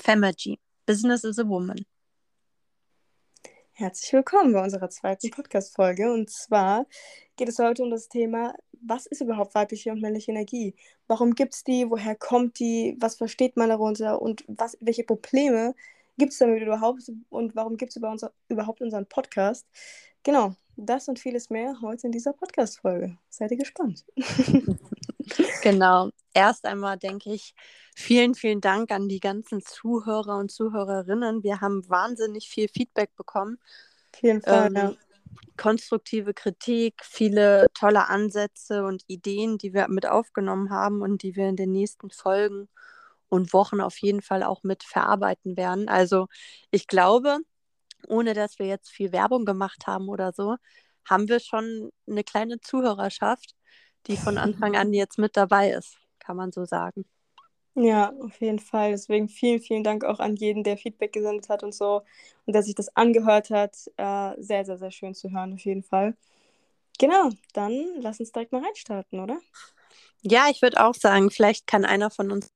Femagy. Business is a Woman. Herzlich willkommen bei unserer zweiten Podcast-Folge. Und zwar geht es heute um das Thema, was ist überhaupt weibliche und männliche Energie? Warum gibt es die? Woher kommt die? Was versteht man darunter? Und was, welche Probleme gibt es damit überhaupt? Und warum gibt es unser, überhaupt unseren Podcast? Genau, das und vieles mehr heute in dieser Podcast-Folge. Seid ihr gespannt? genau. Erst einmal denke ich, vielen, vielen Dank an die ganzen Zuhörer und Zuhörerinnen. Wir haben wahnsinnig viel Feedback bekommen. Auf jeden Fall, ähm, ja. Konstruktive Kritik, viele tolle Ansätze und Ideen, die wir mit aufgenommen haben und die wir in den nächsten Folgen und Wochen auf jeden Fall auch mit verarbeiten werden. Also ich glaube, ohne dass wir jetzt viel Werbung gemacht haben oder so, haben wir schon eine kleine Zuhörerschaft, die von Anfang an jetzt mit dabei ist, kann man so sagen. Ja, auf jeden Fall. Deswegen vielen, vielen Dank auch an jeden, der Feedback gesendet hat und so und der sich das angehört hat. Äh, sehr, sehr, sehr schön zu hören, auf jeden Fall. Genau, dann lass uns direkt mal reinstarten, oder? Ja, ich würde auch sagen, vielleicht kann einer von uns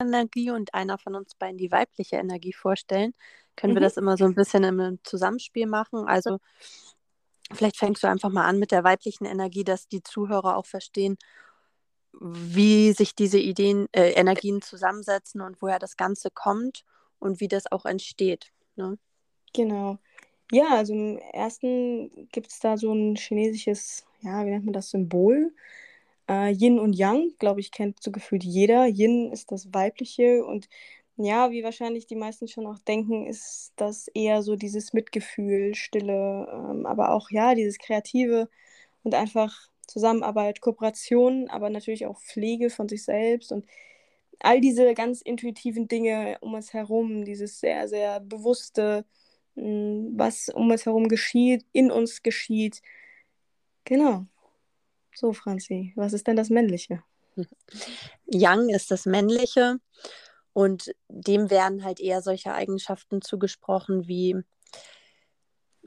Energie und einer von uns beiden die weibliche Energie vorstellen. Können mhm. wir das immer so ein bisschen im Zusammenspiel machen? Also vielleicht fängst du einfach mal an mit der weiblichen Energie, dass die Zuhörer auch verstehen, wie sich diese Ideen, äh, Energien zusammensetzen und woher das Ganze kommt und wie das auch entsteht. Ne? Genau. Ja, also im ersten gibt es da so ein chinesisches, ja, wie nennt man das, Symbol. Äh, Yin und Yang, glaube ich, kennt so gefühlt jeder. Yin ist das Weibliche und ja, wie wahrscheinlich die meisten schon auch denken, ist das eher so dieses Mitgefühl, Stille, ähm, aber auch ja, dieses Kreative und einfach Zusammenarbeit, Kooperation, aber natürlich auch Pflege von sich selbst und all diese ganz intuitiven Dinge um uns herum, dieses sehr, sehr bewusste, hm, was um uns herum geschieht, in uns geschieht. Genau. So, Franzi, was ist denn das Männliche? Yang ist das Männliche und dem werden halt eher solche Eigenschaften zugesprochen wie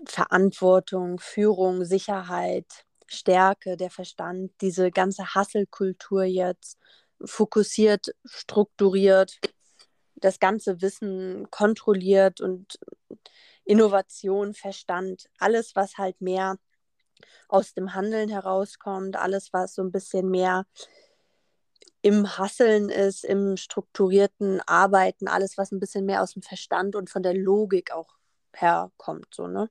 Verantwortung, Führung, Sicherheit, Stärke, der Verstand, diese ganze Hasselkultur jetzt, fokussiert, strukturiert, das ganze Wissen kontrolliert und Innovation, Verstand, alles, was halt mehr aus dem Handeln herauskommt, alles, was so ein bisschen mehr im Hasseln ist, im strukturierten Arbeiten, alles, was ein bisschen mehr aus dem Verstand und von der Logik auch herkommt, so, ne?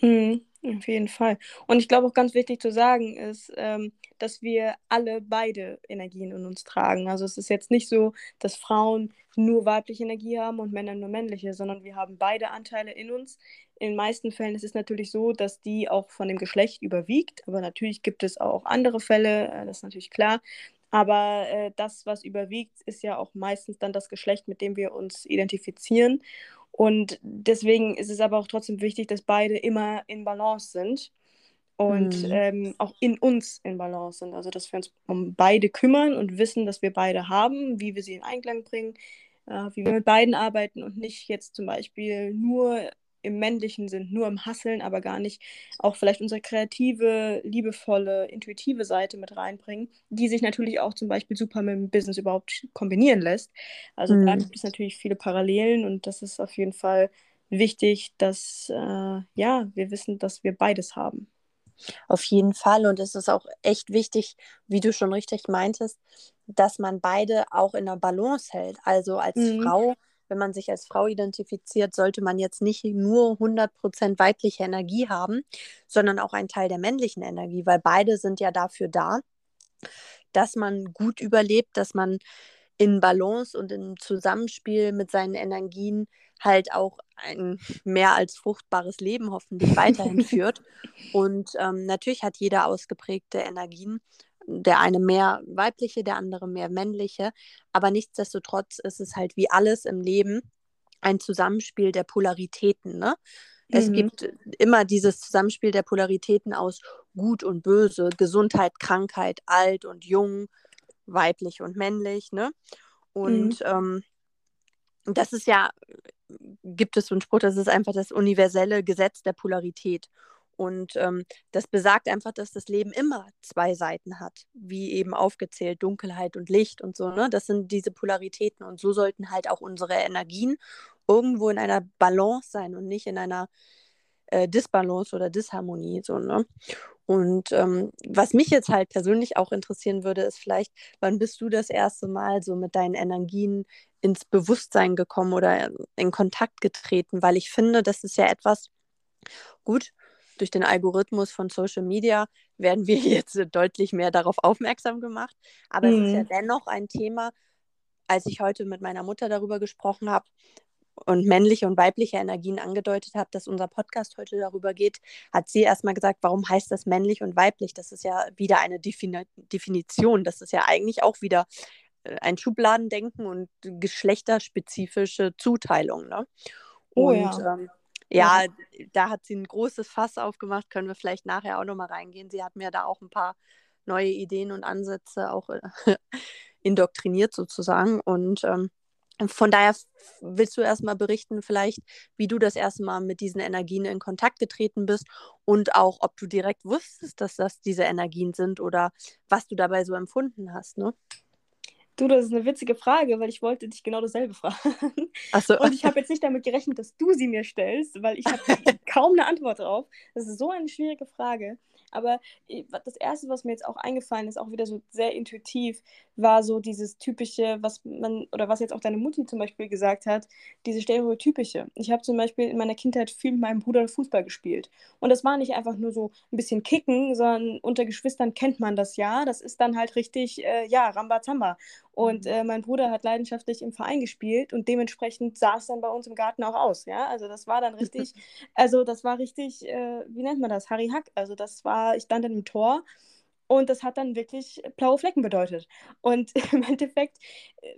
Mhm. Auf jeden Fall. Und ich glaube auch ganz wichtig zu sagen ist, ähm, dass wir alle beide Energien in uns tragen. Also es ist jetzt nicht so, dass Frauen nur weibliche Energie haben und Männer nur männliche, sondern wir haben beide Anteile in uns. In den meisten Fällen ist es natürlich so, dass die auch von dem Geschlecht überwiegt. Aber natürlich gibt es auch andere Fälle, äh, das ist natürlich klar. Aber äh, das, was überwiegt, ist ja auch meistens dann das Geschlecht, mit dem wir uns identifizieren. Und deswegen ist es aber auch trotzdem wichtig, dass beide immer in Balance sind und mhm. ähm, auch in uns in Balance sind. Also dass wir uns um beide kümmern und wissen, dass wir beide haben, wie wir sie in Einklang bringen, äh, wie wir mit beiden arbeiten und nicht jetzt zum Beispiel nur im Männlichen sind, nur im Hasseln, aber gar nicht auch vielleicht unsere kreative, liebevolle, intuitive Seite mit reinbringen, die sich natürlich auch zum Beispiel super mit dem Business überhaupt kombinieren lässt. Also mhm. da gibt es natürlich viele Parallelen und das ist auf jeden Fall wichtig, dass äh, ja, wir wissen, dass wir beides haben. Auf jeden Fall. Und es ist auch echt wichtig, wie du schon richtig meintest, dass man beide auch in der Balance hält. Also als mhm. Frau wenn man sich als Frau identifiziert, sollte man jetzt nicht nur 100% weibliche Energie haben, sondern auch einen Teil der männlichen Energie, weil beide sind ja dafür da, dass man gut überlebt, dass man in Balance und im Zusammenspiel mit seinen Energien halt auch ein mehr als fruchtbares Leben hoffentlich weiterhin führt. Und ähm, natürlich hat jeder ausgeprägte Energien der eine mehr weibliche, der andere mehr männliche. Aber nichtsdestotrotz ist es halt wie alles im Leben ein Zusammenspiel der Polaritäten. Ne? Es mhm. gibt immer dieses Zusammenspiel der Polaritäten aus Gut und Böse, Gesundheit, Krankheit, alt und jung, weiblich und männlich. Ne? Und mhm. ähm, das ist ja, gibt es so einen Spruch, das ist einfach das universelle Gesetz der Polarität. Und ähm, das besagt einfach, dass das Leben immer zwei Seiten hat, wie eben aufgezählt, Dunkelheit und Licht und so. Ne? Das sind diese Polaritäten und so sollten halt auch unsere Energien irgendwo in einer Balance sein und nicht in einer äh, Disbalance oder Disharmonie. So, ne? Und ähm, was mich jetzt halt persönlich auch interessieren würde, ist vielleicht, wann bist du das erste Mal so mit deinen Energien ins Bewusstsein gekommen oder in Kontakt getreten? Weil ich finde, das ist ja etwas, gut, durch den Algorithmus von Social Media werden wir jetzt deutlich mehr darauf aufmerksam gemacht. Aber mhm. es ist ja mhm. dennoch ein Thema, als ich heute mit meiner Mutter darüber gesprochen habe, und männliche und weibliche Energien angedeutet habe, dass unser Podcast heute darüber geht, hat sie erstmal gesagt, warum heißt das männlich und weiblich? Das ist ja wieder eine Defini Definition. Das ist ja eigentlich auch wieder äh, ein Schubladendenken und geschlechterspezifische Zuteilung. Ne? Oh, und ja. Ähm, ja, ja, da hat sie ein großes Fass aufgemacht, können wir vielleicht nachher auch nochmal reingehen. Sie hat mir da auch ein paar neue Ideen und Ansätze auch äh, indoktriniert sozusagen. Und ähm, von daher willst du erstmal berichten, vielleicht, wie du das erste Mal mit diesen Energien in Kontakt getreten bist und auch, ob du direkt wusstest, dass das diese Energien sind oder was du dabei so empfunden hast, ne? Du, das ist eine witzige Frage, weil ich wollte dich genau dasselbe fragen. Ach so. Und ich habe jetzt nicht damit gerechnet, dass du sie mir stellst, weil ich habe kaum eine Antwort drauf. Das ist so eine schwierige Frage. Aber das Erste, was mir jetzt auch eingefallen ist, auch wieder so sehr intuitiv, war so dieses typische, was man, oder was jetzt auch deine Mutti zum Beispiel gesagt hat, diese stereotypische. Ich habe zum Beispiel in meiner Kindheit viel mit meinem Bruder Fußball gespielt. Und das war nicht einfach nur so ein bisschen kicken, sondern unter Geschwistern kennt man das ja. Das ist dann halt richtig, äh, ja, Rambazamba. Und mhm. äh, mein Bruder hat leidenschaftlich im Verein gespielt und dementsprechend sah es dann bei uns im Garten auch aus. Ja, also das war dann richtig, also das war richtig, äh, wie nennt man das? Harry Hack. Also das war, ich stand dann im Tor und das hat dann wirklich blaue Flecken bedeutet. Und im Endeffekt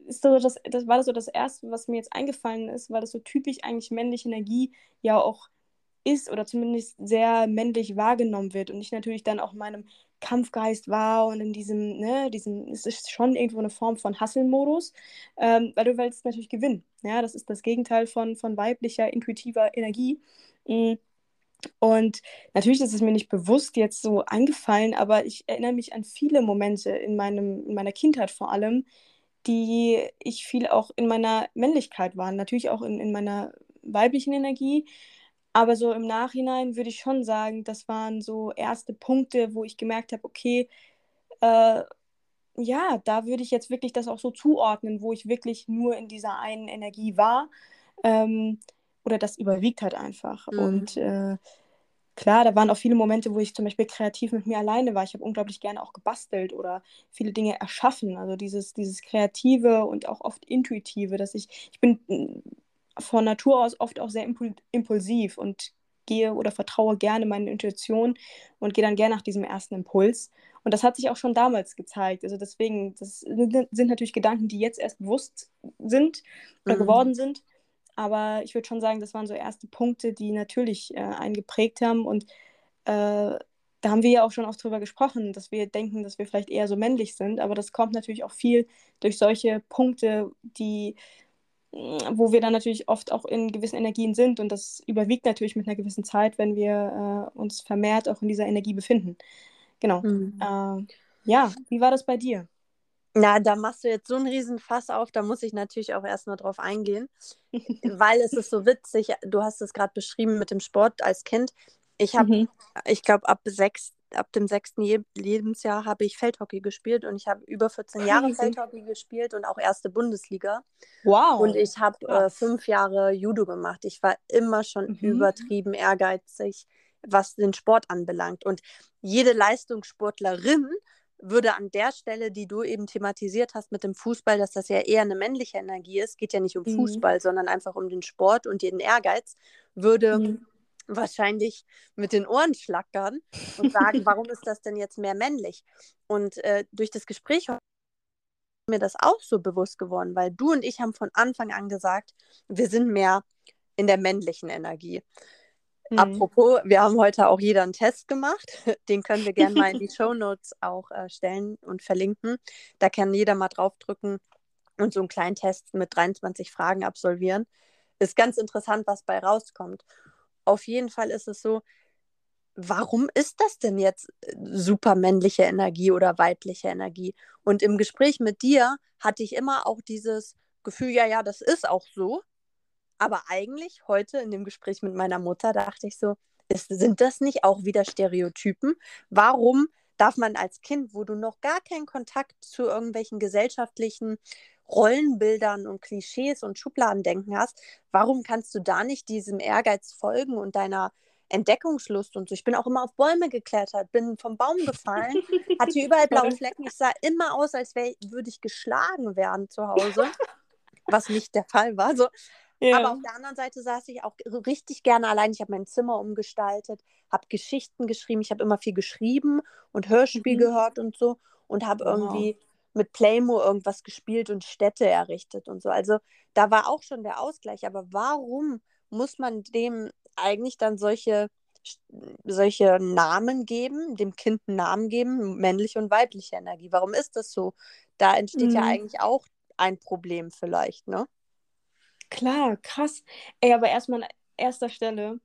ist so das, das war das so das Erste, was mir jetzt eingefallen ist, weil das so typisch eigentlich männliche Energie ja auch ist oder zumindest sehr männlich wahrgenommen wird und ich natürlich dann auch meinem Kampfgeist war und in diesem, ne, diesem, es ist schon irgendwo eine Form von Hasselmodus, ähm, weil du willst natürlich gewinnen. Ja, das ist das Gegenteil von, von weiblicher, intuitiver Energie. Mhm. Und natürlich ist es mir nicht bewusst jetzt so eingefallen, aber ich erinnere mich an viele Momente in, meinem, in meiner Kindheit vor allem, die ich viel auch in meiner Männlichkeit waren, natürlich auch in, in meiner weiblichen Energie. Aber so im Nachhinein würde ich schon sagen, das waren so erste Punkte, wo ich gemerkt habe, okay, äh, ja, da würde ich jetzt wirklich das auch so zuordnen, wo ich wirklich nur in dieser einen Energie war. Ähm, oder das überwiegt halt einfach. Mhm. Und äh, klar, da waren auch viele Momente, wo ich zum Beispiel kreativ mit mir alleine war. Ich habe unglaublich gerne auch gebastelt oder viele Dinge erschaffen. Also dieses, dieses Kreative und auch oft Intuitive, dass ich, ich bin mm, von Natur aus oft auch sehr impul impulsiv und gehe oder vertraue gerne meiner Intuition und gehe dann gerne nach diesem ersten Impuls. Und das hat sich auch schon damals gezeigt. Also deswegen, das sind natürlich Gedanken, die jetzt erst bewusst sind oder mhm. geworden sind. Aber ich würde schon sagen, das waren so erste Punkte, die natürlich äh, einen geprägt haben. Und äh, da haben wir ja auch schon oft drüber gesprochen, dass wir denken, dass wir vielleicht eher so männlich sind. Aber das kommt natürlich auch viel durch solche Punkte, die mm, wo wir dann natürlich oft auch in gewissen Energien sind und das überwiegt natürlich mit einer gewissen Zeit, wenn wir äh, uns vermehrt auch in dieser Energie befinden. Genau. Mhm. Äh, ja, wie war das bei dir? Na, da machst du jetzt so einen riesen Fass auf, da muss ich natürlich auch erstmal drauf eingehen, weil es ist so witzig, du hast es gerade beschrieben mit dem Sport als Kind. Ich habe, mhm. ich glaube, ab, ab dem sechsten Lebensjahr habe ich Feldhockey gespielt und ich habe über 14 Jahre Feldhockey gespielt und auch erste Bundesliga. Wow. Und ich habe äh, fünf Jahre Judo gemacht. Ich war immer schon mhm. übertrieben ehrgeizig, was den Sport anbelangt. Und jede Leistungssportlerin würde an der Stelle, die du eben thematisiert hast mit dem Fußball, dass das ja eher eine männliche Energie ist, geht ja nicht um mhm. Fußball, sondern einfach um den Sport und den Ehrgeiz, würde mhm. wahrscheinlich mit den Ohren schlackern und sagen, warum ist das denn jetzt mehr männlich? Und äh, durch das Gespräch ist mir das auch so bewusst geworden, weil du und ich haben von Anfang an gesagt, wir sind mehr in der männlichen Energie. Mhm. Apropos, wir haben heute auch jeder einen Test gemacht. Den können wir gerne mal in die Show Notes auch äh, stellen und verlinken. Da kann jeder mal draufdrücken und so einen kleinen Test mit 23 Fragen absolvieren. Ist ganz interessant, was bei rauskommt. Auf jeden Fall ist es so, warum ist das denn jetzt äh, super männliche Energie oder weibliche Energie? Und im Gespräch mit dir hatte ich immer auch dieses Gefühl, ja, ja, das ist auch so. Aber eigentlich heute in dem Gespräch mit meiner Mutter dachte ich so, ist, sind das nicht auch wieder Stereotypen? Warum darf man als Kind, wo du noch gar keinen Kontakt zu irgendwelchen gesellschaftlichen Rollenbildern und Klischees und Schubladendenken hast, warum kannst du da nicht diesem Ehrgeiz folgen und deiner Entdeckungslust und so. Ich bin auch immer auf Bäume geklettert, bin vom Baum gefallen, hatte überall blaue Flecken. Ich sah immer aus, als würde ich geschlagen werden zu Hause, was nicht der Fall war. So. Ja. Aber auf der anderen Seite saß ich auch richtig gerne allein. Ich habe mein Zimmer umgestaltet, habe Geschichten geschrieben. Ich habe immer viel geschrieben und Hörspiel mhm. gehört und so und habe wow. irgendwie mit Playmo irgendwas gespielt und Städte errichtet und so. Also da war auch schon der Ausgleich. Aber warum muss man dem eigentlich dann solche, solche Namen geben, dem Kind einen Namen geben, männliche und weibliche Energie. Warum ist das so? Da entsteht mhm. ja eigentlich auch ein Problem vielleicht, ne? Klar, krass. Ey, aber erstmal an erster Stelle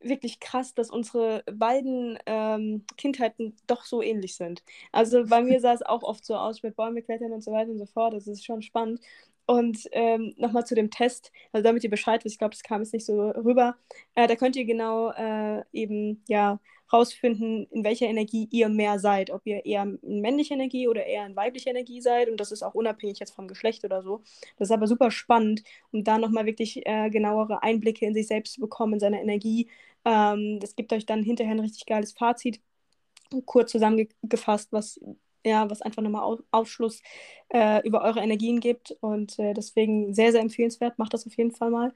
wirklich krass, dass unsere beiden ähm, Kindheiten doch so ähnlich sind. Also bei mir sah es auch oft so aus mit Bäume klettern und so weiter und so fort. Das ist schon spannend. Und ähm, nochmal zu dem Test, also damit ihr Bescheid wisst, ich glaube, das kam jetzt nicht so rüber. Äh, da könnt ihr genau äh, eben ja rausfinden, in welcher Energie ihr mehr seid. Ob ihr eher in männlicher Energie oder eher in weiblicher Energie seid. Und das ist auch unabhängig jetzt vom Geschlecht oder so. Das ist aber super spannend, um da nochmal wirklich äh, genauere Einblicke in sich selbst zu bekommen, in seine Energie. Ähm, das gibt euch dann hinterher ein richtig geiles Fazit kurz zusammengefasst, was ja, was einfach nochmal Aufschluss äh, über eure Energien gibt. Und äh, deswegen sehr, sehr empfehlenswert. Macht das auf jeden Fall mal.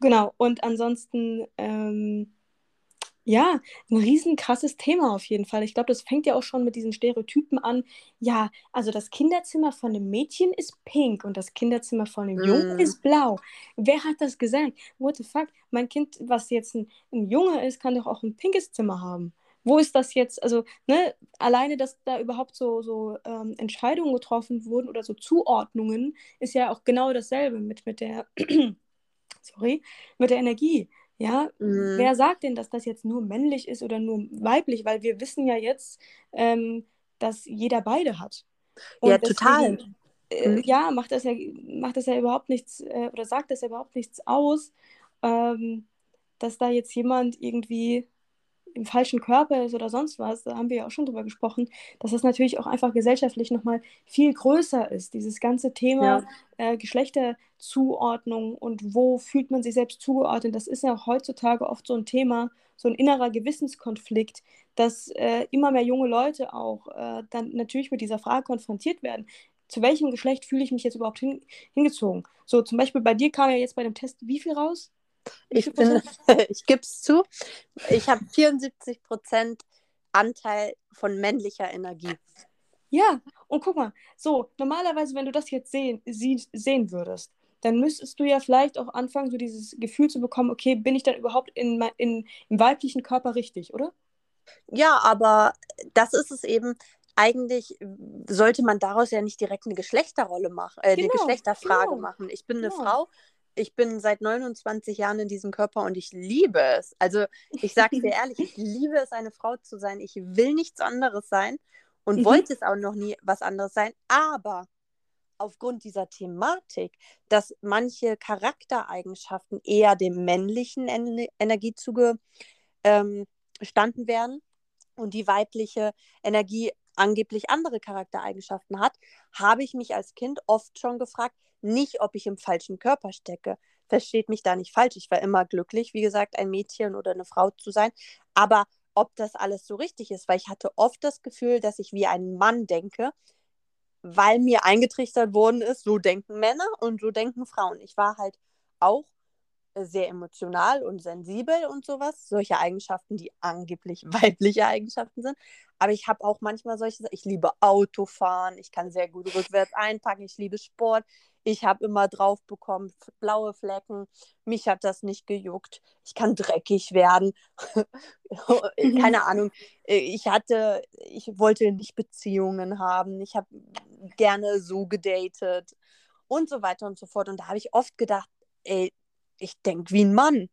Genau. Und ansonsten, ähm, ja, ein riesen krasses Thema auf jeden Fall. Ich glaube, das fängt ja auch schon mit diesen Stereotypen an. Ja, also das Kinderzimmer von einem Mädchen ist pink und das Kinderzimmer von einem mm. Jungen ist blau. Wer hat das gesagt? What the fuck? Mein Kind, was jetzt ein, ein Junge ist, kann doch auch ein pinkes Zimmer haben wo ist das jetzt, also ne, alleine, dass da überhaupt so, so ähm, Entscheidungen getroffen wurden oder so Zuordnungen, ist ja auch genau dasselbe mit, mit der, sorry, mit der Energie. Ja, mhm. wer sagt denn, dass das jetzt nur männlich ist oder nur weiblich? Weil wir wissen ja jetzt, ähm, dass jeder beide hat. Und ja, deswegen, total. Äh, mhm. Ja, macht das ja, macht das ja überhaupt nichts äh, oder sagt das ja überhaupt nichts aus, ähm, dass da jetzt jemand irgendwie im falschen Körper ist oder sonst was, da haben wir ja auch schon drüber gesprochen, dass das natürlich auch einfach gesellschaftlich nochmal viel größer ist. Dieses ganze Thema ja. äh, Geschlechterzuordnung und wo fühlt man sich selbst zugeordnet, das ist ja auch heutzutage oft so ein Thema, so ein innerer Gewissenskonflikt, dass äh, immer mehr junge Leute auch äh, dann natürlich mit dieser Frage konfrontiert werden. Zu welchem Geschlecht fühle ich mich jetzt überhaupt hin, hingezogen? So, zum Beispiel bei dir kam ja jetzt bei dem Test wie viel raus? Ich bin, ich gebe es zu, ich habe 74 Prozent Anteil von männlicher Energie. Ja, und guck mal, so, normalerweise, wenn du das jetzt sehen, sie, sehen würdest, dann müsstest du ja vielleicht auch anfangen, so dieses Gefühl zu bekommen, okay, bin ich dann überhaupt in, in, im weiblichen Körper richtig, oder? Ja, aber das ist es eben. Eigentlich sollte man daraus ja nicht direkt eine Geschlechterrolle machen, äh, genau, eine Geschlechterfrage genau, machen. Ich bin genau. eine Frau, ich bin seit 29 Jahren in diesem Körper und ich liebe es. Also ich sage dir ehrlich, ich liebe es, eine Frau zu sein. Ich will nichts anderes sein und mhm. wollte es auch noch nie was anderes sein. Aber aufgrund dieser Thematik, dass manche Charaktereigenschaften eher dem männlichen en Energie zugestanden ähm, werden und die weibliche Energie angeblich andere Charaktereigenschaften hat, habe ich mich als Kind oft schon gefragt, nicht, ob ich im falschen Körper stecke. Versteht mich da nicht falsch. Ich war immer glücklich, wie gesagt, ein Mädchen oder eine Frau zu sein. Aber ob das alles so richtig ist, weil ich hatte oft das Gefühl, dass ich wie ein Mann denke, weil mir eingetrichtert worden ist, so denken Männer und so denken Frauen. Ich war halt auch sehr emotional und sensibel und sowas. Solche Eigenschaften, die angeblich weibliche Eigenschaften sind. Aber ich habe auch manchmal solche, ich liebe Autofahren, ich kann sehr gut rückwärts einpacken, ich liebe Sport. Ich habe immer drauf bekommen, blaue Flecken. Mich hat das nicht gejuckt. Ich kann dreckig werden. Keine Ahnung. Ich hatte, ich wollte nicht Beziehungen haben. Ich habe gerne so gedatet und so weiter und so fort. Und da habe ich oft gedacht, ey, ich denke wie ein Mann.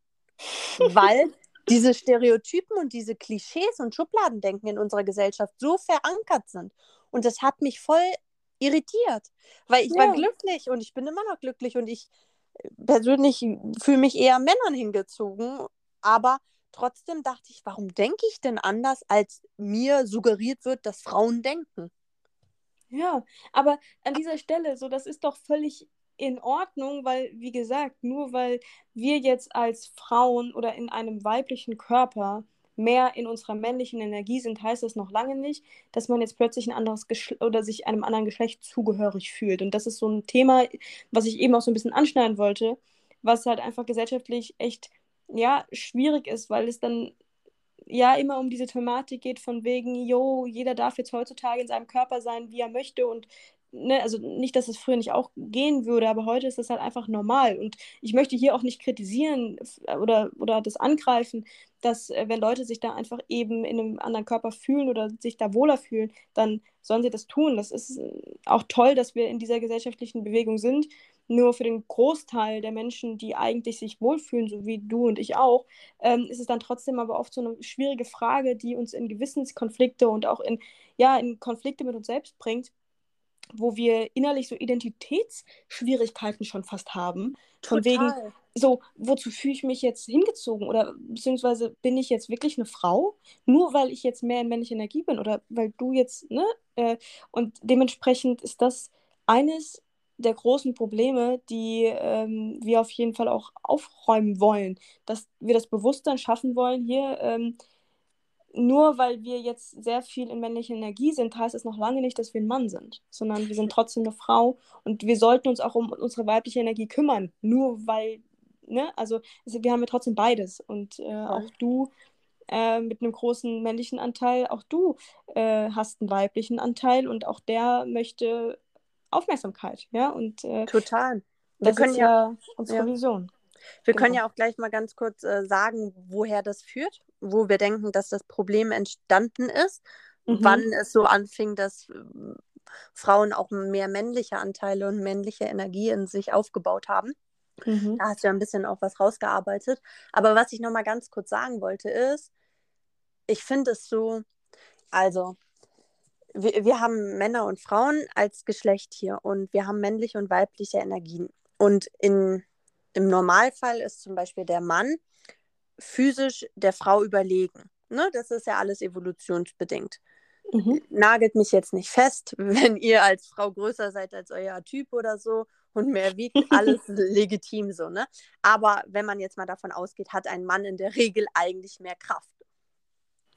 Weil diese Stereotypen und diese Klischees und Schubladendenken in unserer Gesellschaft so verankert sind. Und das hat mich voll irritiert, weil ich ja. war glücklich und ich bin immer noch glücklich und ich äh, persönlich fühle mich eher Männern hingezogen, aber trotzdem dachte ich, warum denke ich denn anders, als mir suggeriert wird, dass Frauen denken? Ja, aber an dieser Stelle, so das ist doch völlig in Ordnung, weil, wie gesagt, nur weil wir jetzt als Frauen oder in einem weiblichen Körper mehr in unserer männlichen Energie sind, heißt das noch lange nicht, dass man jetzt plötzlich ein anderes Geschle oder sich einem anderen Geschlecht zugehörig fühlt. Und das ist so ein Thema, was ich eben auch so ein bisschen anschneiden wollte, was halt einfach gesellschaftlich echt ja schwierig ist, weil es dann ja immer um diese Thematik geht von wegen, jo, jeder darf jetzt heutzutage in seinem Körper sein, wie er möchte und ne, also nicht, dass es früher nicht auch gehen würde, aber heute ist das halt einfach normal. Und ich möchte hier auch nicht kritisieren oder, oder das angreifen, dass äh, wenn Leute sich da einfach eben in einem anderen Körper fühlen oder sich da wohler fühlen, dann sollen sie das tun. Das ist äh, auch toll, dass wir in dieser gesellschaftlichen Bewegung sind. Nur für den Großteil der Menschen, die eigentlich sich wohlfühlen, so wie du und ich auch, ähm, ist es dann trotzdem aber oft so eine schwierige Frage, die uns in Gewissenskonflikte und auch in, ja, in Konflikte mit uns selbst bringt wo wir innerlich so Identitätsschwierigkeiten schon fast haben. Total. wegen, so, wozu fühle ich mich jetzt hingezogen? Oder beziehungsweise bin ich jetzt wirklich eine Frau? Nur weil ich jetzt mehr in männlicher Energie bin oder weil du jetzt, ne? Äh, und dementsprechend ist das eines der großen Probleme, die ähm, wir auf jeden Fall auch aufräumen wollen, dass wir das Bewusstsein schaffen wollen, hier ähm, nur weil wir jetzt sehr viel in männlicher Energie sind, heißt es noch lange nicht, dass wir ein Mann sind, sondern wir sind trotzdem eine Frau und wir sollten uns auch um unsere weibliche Energie kümmern. Nur weil, ne, also wir haben ja trotzdem beides und äh, auch du äh, mit einem großen männlichen Anteil, auch du äh, hast einen weiblichen Anteil und auch der möchte Aufmerksamkeit, ja und äh, total. Wir das können ist ja unsere ja. Vision. Wir genau. können ja auch gleich mal ganz kurz äh, sagen, woher das führt, wo wir denken, dass das Problem entstanden ist, mhm. wann es so anfing, dass äh, Frauen auch mehr männliche Anteile und männliche Energie in sich aufgebaut haben. Mhm. Da hast du ja ein bisschen auch was rausgearbeitet. Aber was ich noch mal ganz kurz sagen wollte, ist, ich finde es so, also wir, wir haben Männer und Frauen als Geschlecht hier und wir haben männliche und weibliche Energien. Und in im Normalfall ist zum Beispiel der Mann physisch der Frau überlegen. Ne? Das ist ja alles evolutionsbedingt. Mhm. Nagelt mich jetzt nicht fest, wenn ihr als Frau größer seid als euer Typ oder so und mehr wiegt, alles legitim so, ne? Aber wenn man jetzt mal davon ausgeht, hat ein Mann in der Regel eigentlich mehr Kraft.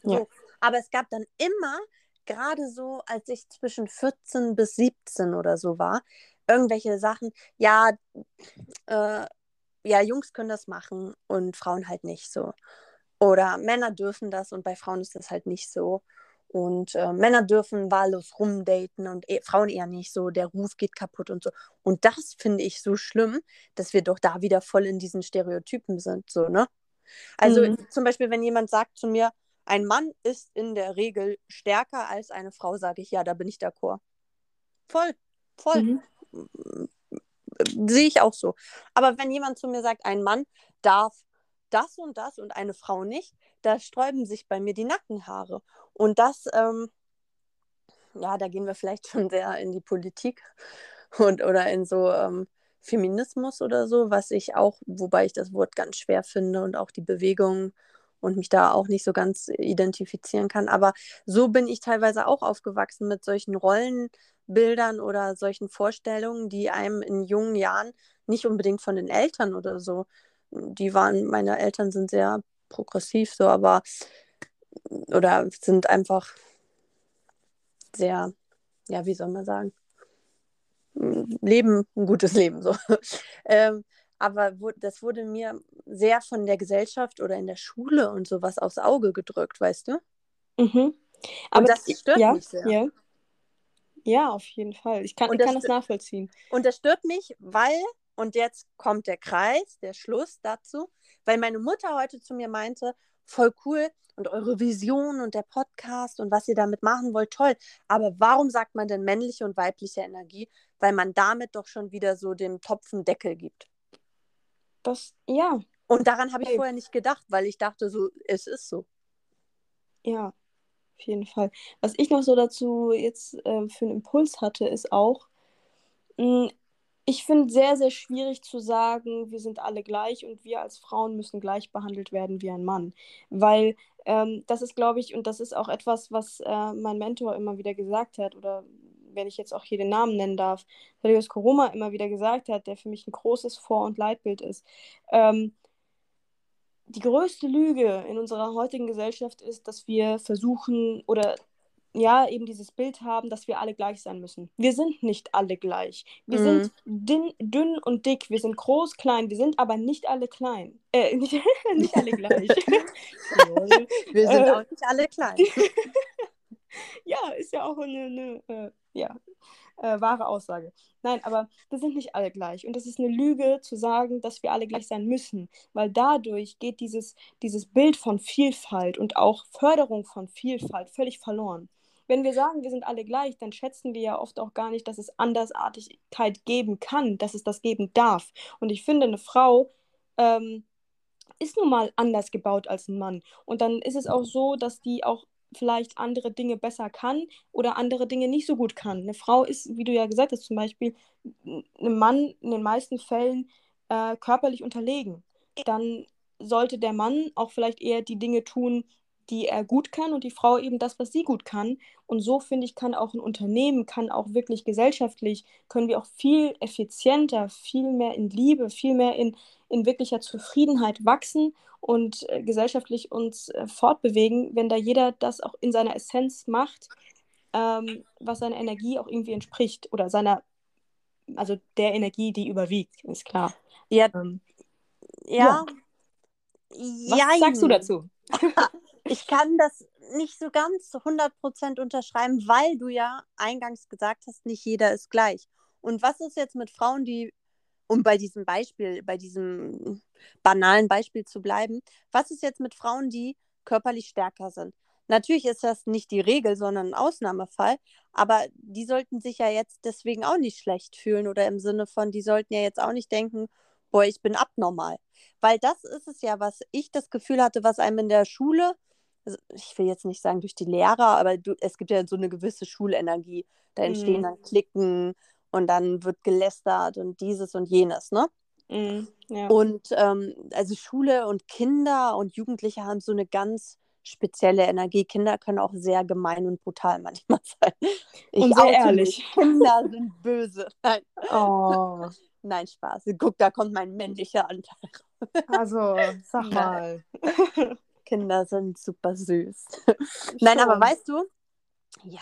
So. Ja. Aber es gab dann immer, gerade so, als ich zwischen 14 bis 17 oder so war, irgendwelche Sachen, ja, äh, ja, Jungs können das machen und Frauen halt nicht so. Oder Männer dürfen das und bei Frauen ist das halt nicht so. Und äh, Männer dürfen wahllos rumdaten und e Frauen eher nicht so. Der Ruf geht kaputt und so. Und das finde ich so schlimm, dass wir doch da wieder voll in diesen Stereotypen sind. So, ne? Also mhm. zum Beispiel, wenn jemand sagt zu mir, ein Mann ist in der Regel stärker als eine Frau, sage ich, ja, da bin ich d'accord. Voll, voll. Mhm sehe ich auch so. Aber wenn jemand zu mir sagt, ein Mann darf das und das und eine Frau nicht, da sträuben sich bei mir die Nackenhaare. Und das, ähm, ja, da gehen wir vielleicht schon sehr in die Politik und oder in so ähm, Feminismus oder so, was ich auch, wobei ich das Wort ganz schwer finde und auch die Bewegung und mich da auch nicht so ganz identifizieren kann. Aber so bin ich teilweise auch aufgewachsen mit solchen Rollenbildern oder solchen Vorstellungen, die einem in jungen Jahren nicht unbedingt von den Eltern oder so, die waren, meine Eltern sind sehr progressiv so, aber oder sind einfach sehr, ja, wie soll man sagen, leben ein gutes Leben so. ähm, aber das wurde mir sehr von der Gesellschaft oder in der Schule und sowas aufs Auge gedrückt, weißt du? Mhm. Aber und das stört ja, mich sehr. Ja. ja, auf jeden Fall. Ich kann, ich das, kann das nachvollziehen. Und das stört mich, weil, und jetzt kommt der Kreis, der Schluss dazu, weil meine Mutter heute zu mir meinte, voll cool und eure Vision und der Podcast und was ihr damit machen wollt, toll. Aber warum sagt man denn männliche und weibliche Energie? Weil man damit doch schon wieder so dem Topfen Deckel gibt. Das, ja, Und daran habe ich hey. vorher nicht gedacht, weil ich dachte so, es ist so. Ja, auf jeden Fall. Was ich noch so dazu jetzt äh, für einen Impuls hatte, ist auch, mh, hm, ich finde sehr, sehr schwierig zu sagen, wir sind alle gleich und wir als Frauen müssen gleich behandelt werden wie ein Mann. Weil ähm, das ist, glaube ich, und das ist auch etwas, was äh, mein Mentor immer wieder gesagt hat, oder wenn ich jetzt auch hier den Namen nennen darf, Thaddeus Koroma immer wieder gesagt hat, der für mich ein großes Vor- und Leitbild ist. Ähm, die größte Lüge in unserer heutigen Gesellschaft ist, dass wir versuchen oder ja, eben dieses Bild haben, dass wir alle gleich sein müssen. Wir sind nicht alle gleich. Wir mhm. sind dünn, dünn und dick, wir sind groß, klein, wir sind aber nicht alle klein. Äh, nicht, nicht alle gleich. wir sind äh, auch nicht alle klein. ja, ist ja auch eine, eine äh, ja, äh, wahre Aussage. Nein, aber wir sind nicht alle gleich. Und das ist eine Lüge zu sagen, dass wir alle gleich sein müssen, weil dadurch geht dieses, dieses Bild von Vielfalt und auch Förderung von Vielfalt völlig verloren. Wenn wir sagen, wir sind alle gleich, dann schätzen wir ja oft auch gar nicht, dass es Andersartigkeit geben kann, dass es das geben darf. Und ich finde, eine Frau ähm, ist nun mal anders gebaut als ein Mann. Und dann ist es auch so, dass die auch vielleicht andere Dinge besser kann oder andere Dinge nicht so gut kann. Eine Frau ist, wie du ja gesagt hast, zum Beispiel einem Mann in den meisten Fällen äh, körperlich unterlegen. Dann sollte der Mann auch vielleicht eher die Dinge tun, die er gut kann und die Frau eben das, was sie gut kann. Und so finde ich, kann auch ein Unternehmen, kann auch wirklich gesellschaftlich, können wir auch viel effizienter, viel mehr in Liebe, viel mehr in, in wirklicher Zufriedenheit wachsen und äh, gesellschaftlich uns äh, fortbewegen, wenn da jeder das auch in seiner Essenz macht, ähm, was seiner Energie auch irgendwie entspricht oder seiner, also der Energie, die überwiegt, ist klar. Ja. Ähm, ja. ja. Was sagst du dazu? Ich kann das nicht so ganz 100% unterschreiben, weil du ja eingangs gesagt hast, nicht jeder ist gleich. Und was ist jetzt mit Frauen, die, um bei diesem Beispiel, bei diesem banalen Beispiel zu bleiben, was ist jetzt mit Frauen, die körperlich stärker sind? Natürlich ist das nicht die Regel, sondern ein Ausnahmefall, aber die sollten sich ja jetzt deswegen auch nicht schlecht fühlen oder im Sinne von, die sollten ja jetzt auch nicht denken, boah, ich bin abnormal. Weil das ist es ja, was ich das Gefühl hatte, was einem in der Schule also ich will jetzt nicht sagen durch die Lehrer, aber du, es gibt ja so eine gewisse Schulenergie. Da entstehen mm. dann Klicken und dann wird gelästert und dieses und jenes, ne? Mm, ja. Und ähm, also Schule und Kinder und Jugendliche haben so eine ganz spezielle Energie. Kinder können auch sehr gemein und brutal manchmal sein. Ich und sehr ehrlich. Mich. Kinder sind böse. Nein. Oh. Nein, Spaß. Guck, da kommt mein männlicher Anteil. Also, sag mal. Kinder sind super süß. Nein, aber weißt du, ja.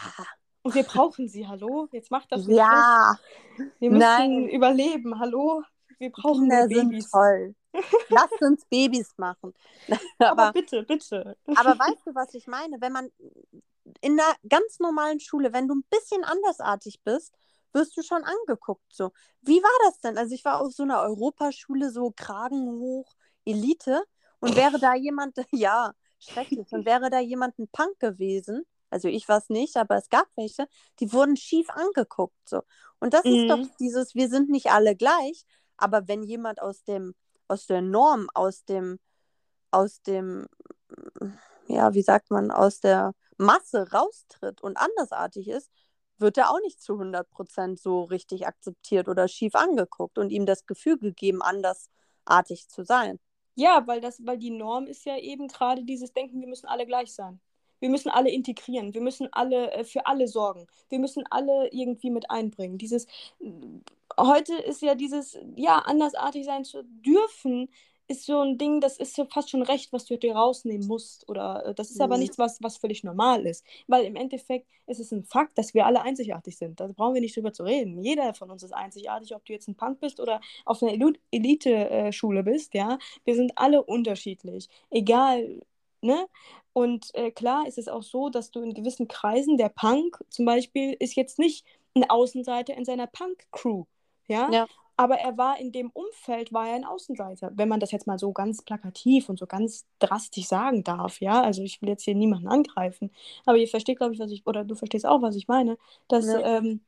Und wir brauchen sie, hallo? Jetzt macht das nicht Ja. Schlecht. Wir müssen Nein. überleben, hallo? Wir brauchen Kinder Babys. sind toll. Lasst uns Babys machen. aber, aber bitte, bitte. Aber weißt du, was ich meine? Wenn man in einer ganz normalen Schule, wenn du ein bisschen andersartig bist, wirst du schon angeguckt. So, wie war das denn? Also ich war auf so einer Europaschule, so Kragen hoch, Elite. Und wäre da jemand, ja, schrecklich, und wäre da jemand ein Punk gewesen, also ich war es nicht, aber es gab welche, die wurden schief angeguckt. So. Und das mhm. ist doch mhm. dieses, wir sind nicht alle gleich, aber wenn jemand aus dem, aus der Norm, aus dem, aus dem, ja, wie sagt man, aus der Masse raustritt und andersartig ist, wird er auch nicht zu 100% so richtig akzeptiert oder schief angeguckt und ihm das Gefühl gegeben, andersartig zu sein. Ja, weil das, weil die Norm ist ja eben gerade dieses Denken, wir müssen alle gleich sein. Wir müssen alle integrieren, wir müssen alle äh, für alle sorgen, wir müssen alle irgendwie mit einbringen. Dieses heute ist ja dieses, ja, andersartig sein zu dürfen, ist so ein Ding, das ist so fast schon recht, was du dir rausnehmen musst. Oder äh, das ist mhm. aber nichts, was, was völlig normal ist. Weil im Endeffekt ist es ein Fakt, dass wir alle einzigartig sind. Da brauchen wir nicht drüber zu reden. Jeder von uns ist einzigartig, ob du jetzt ein Punk bist oder auf einer Elite-Schule bist, ja. Wir sind alle unterschiedlich. Egal, ne? Und äh, klar ist es auch so, dass du in gewissen Kreisen, der Punk zum Beispiel, ist jetzt nicht ein Außenseiter in seiner Punk-Crew. Ja? ja? Aber er war in dem Umfeld, war er ein Außenseiter, wenn man das jetzt mal so ganz plakativ und so ganz drastisch sagen darf, ja, also ich will jetzt hier niemanden angreifen, aber ihr versteht, glaube ich, was ich, oder du verstehst auch, was ich meine, dass, ja. ähm,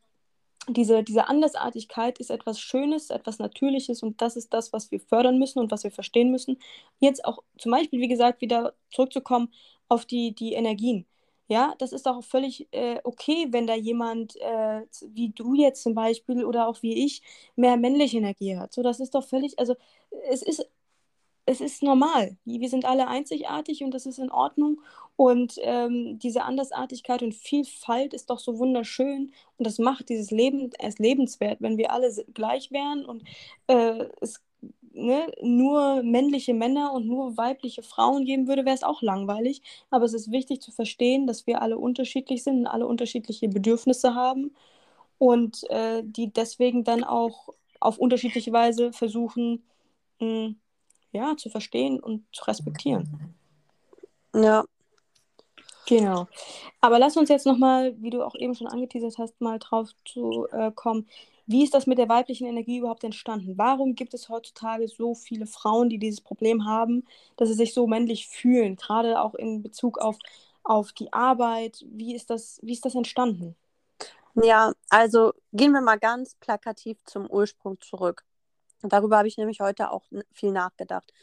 diese, diese Andersartigkeit ist etwas Schönes, etwas Natürliches und das ist das, was wir fördern müssen und was wir verstehen müssen. Jetzt auch zum Beispiel, wie gesagt, wieder zurückzukommen auf die, die Energien. Ja, das ist auch völlig äh, okay, wenn da jemand äh, wie du jetzt zum Beispiel oder auch wie ich mehr männliche Energie hat. So, das ist doch völlig, also es ist es ist normal. Wir sind alle einzigartig und das ist in Ordnung. Und ähm, diese Andersartigkeit und Vielfalt ist doch so wunderschön und das macht dieses Leben erst lebenswert, wenn wir alle gleich wären und äh, es ne, nur männliche Männer und nur weibliche Frauen geben würde, wäre es auch langweilig. Aber es ist wichtig zu verstehen, dass wir alle unterschiedlich sind und alle unterschiedliche Bedürfnisse haben und äh, die deswegen dann auch auf unterschiedliche Weise versuchen, mh, hm, ja, zu verstehen und zu respektieren. Ja. Genau. Aber lass uns jetzt nochmal, wie du auch eben schon angeteasert hast, mal drauf zu äh, kommen. Wie ist das mit der weiblichen Energie überhaupt entstanden? Warum gibt es heutzutage so viele Frauen, die dieses Problem haben, dass sie sich so männlich fühlen, gerade auch in Bezug auf, auf die Arbeit? Wie ist, das, wie ist das entstanden? Ja, also gehen wir mal ganz plakativ zum Ursprung zurück. Darüber habe ich nämlich heute auch viel nachgedacht.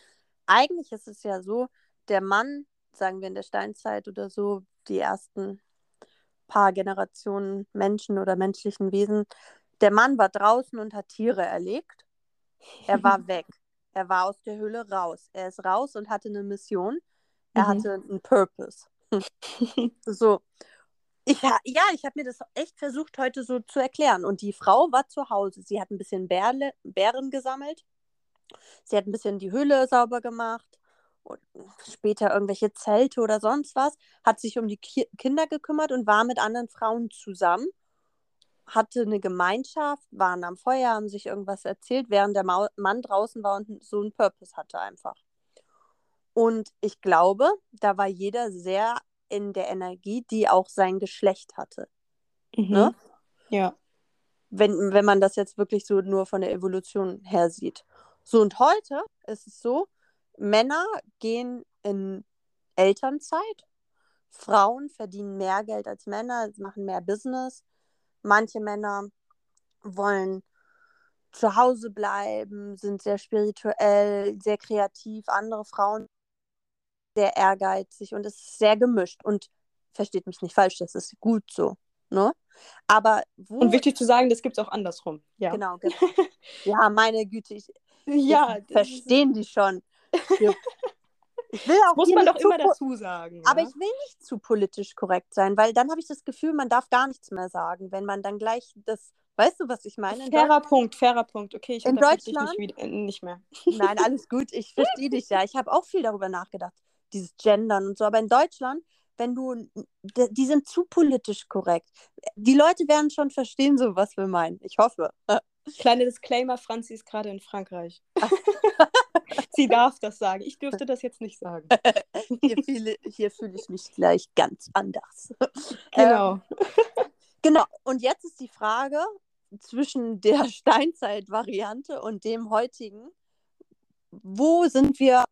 Eigentlich ist es ja so, der Mann, sagen wir in der Steinzeit oder so, die ersten paar Generationen Menschen oder menschlichen Wesen, der Mann war draußen und hat Tiere erlegt. Er war weg. Er war aus der Höhle raus. Er ist raus und hatte eine Mission. Er mhm. hatte einen Purpose. so ich, ja, ich habe mir das echt versucht heute so zu erklären. Und die Frau war zu Hause. Sie hat ein bisschen Bärle, Bären gesammelt. Sie hat ein bisschen die Höhle sauber gemacht. Später irgendwelche Zelte oder sonst was. Hat sich um die Ki Kinder gekümmert und war mit anderen Frauen zusammen. Hatte eine Gemeinschaft, waren am Feuer, haben sich irgendwas erzählt, während der Ma Mann draußen war und so einen Purpose hatte einfach. Und ich glaube, da war jeder sehr in der Energie, die auch sein Geschlecht hatte. Mhm. Ne? Ja. Wenn, wenn man das jetzt wirklich so nur von der Evolution her sieht. So, und heute ist es so, Männer gehen in Elternzeit, Frauen verdienen mehr Geld als Männer, machen mehr Business. Manche Männer wollen zu Hause bleiben, sind sehr spirituell, sehr kreativ. Andere Frauen sehr ehrgeizig und es ist sehr gemischt. Und versteht mich nicht falsch, das ist gut so. Ne? Aber. Und wichtig zu sagen, das gibt es auch andersrum. Ja. Genau. ja, meine Güte, ich, ja, verstehen die schon. Ich will auch muss man doch immer dazu sagen. Aber ja? ich will nicht zu politisch korrekt sein, weil dann habe ich das Gefühl, man darf gar nichts mehr sagen, wenn man dann gleich das Weißt du, was ich meine? In fairer Punkt, fairer Punkt. Okay, ich in Deutschland dich nicht, nicht, mehr. Nein, alles gut. Ich verstehe dich ja. Ich habe auch viel darüber nachgedacht dieses Gendern und so. Aber in Deutschland, wenn du, die sind zu politisch korrekt. Die Leute werden schon verstehen, so was wir meinen. Ich hoffe. Kleine Disclaimer, Franzi ist gerade in Frankreich. Sie darf das sagen. Ich dürfte das jetzt nicht sagen. hier, fühle, hier fühle ich mich gleich ganz anders. Genau. Ähm, genau. Und jetzt ist die Frage zwischen der Steinzeit-Variante und dem heutigen. Wo sind wir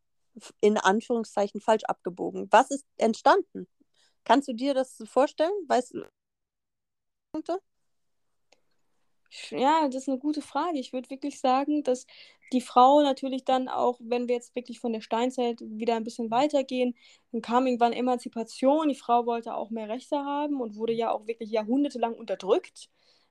in Anführungszeichen falsch abgebogen. Was ist entstanden? Kannst du dir das vorstellen? Weißt du? Ja, das ist eine gute Frage. Ich würde wirklich sagen, dass die Frau natürlich dann auch, wenn wir jetzt wirklich von der Steinzeit wieder ein bisschen weitergehen, dann kam irgendwann Emanzipation. Die Frau wollte auch mehr Rechte haben und wurde ja auch wirklich jahrhundertelang unterdrückt.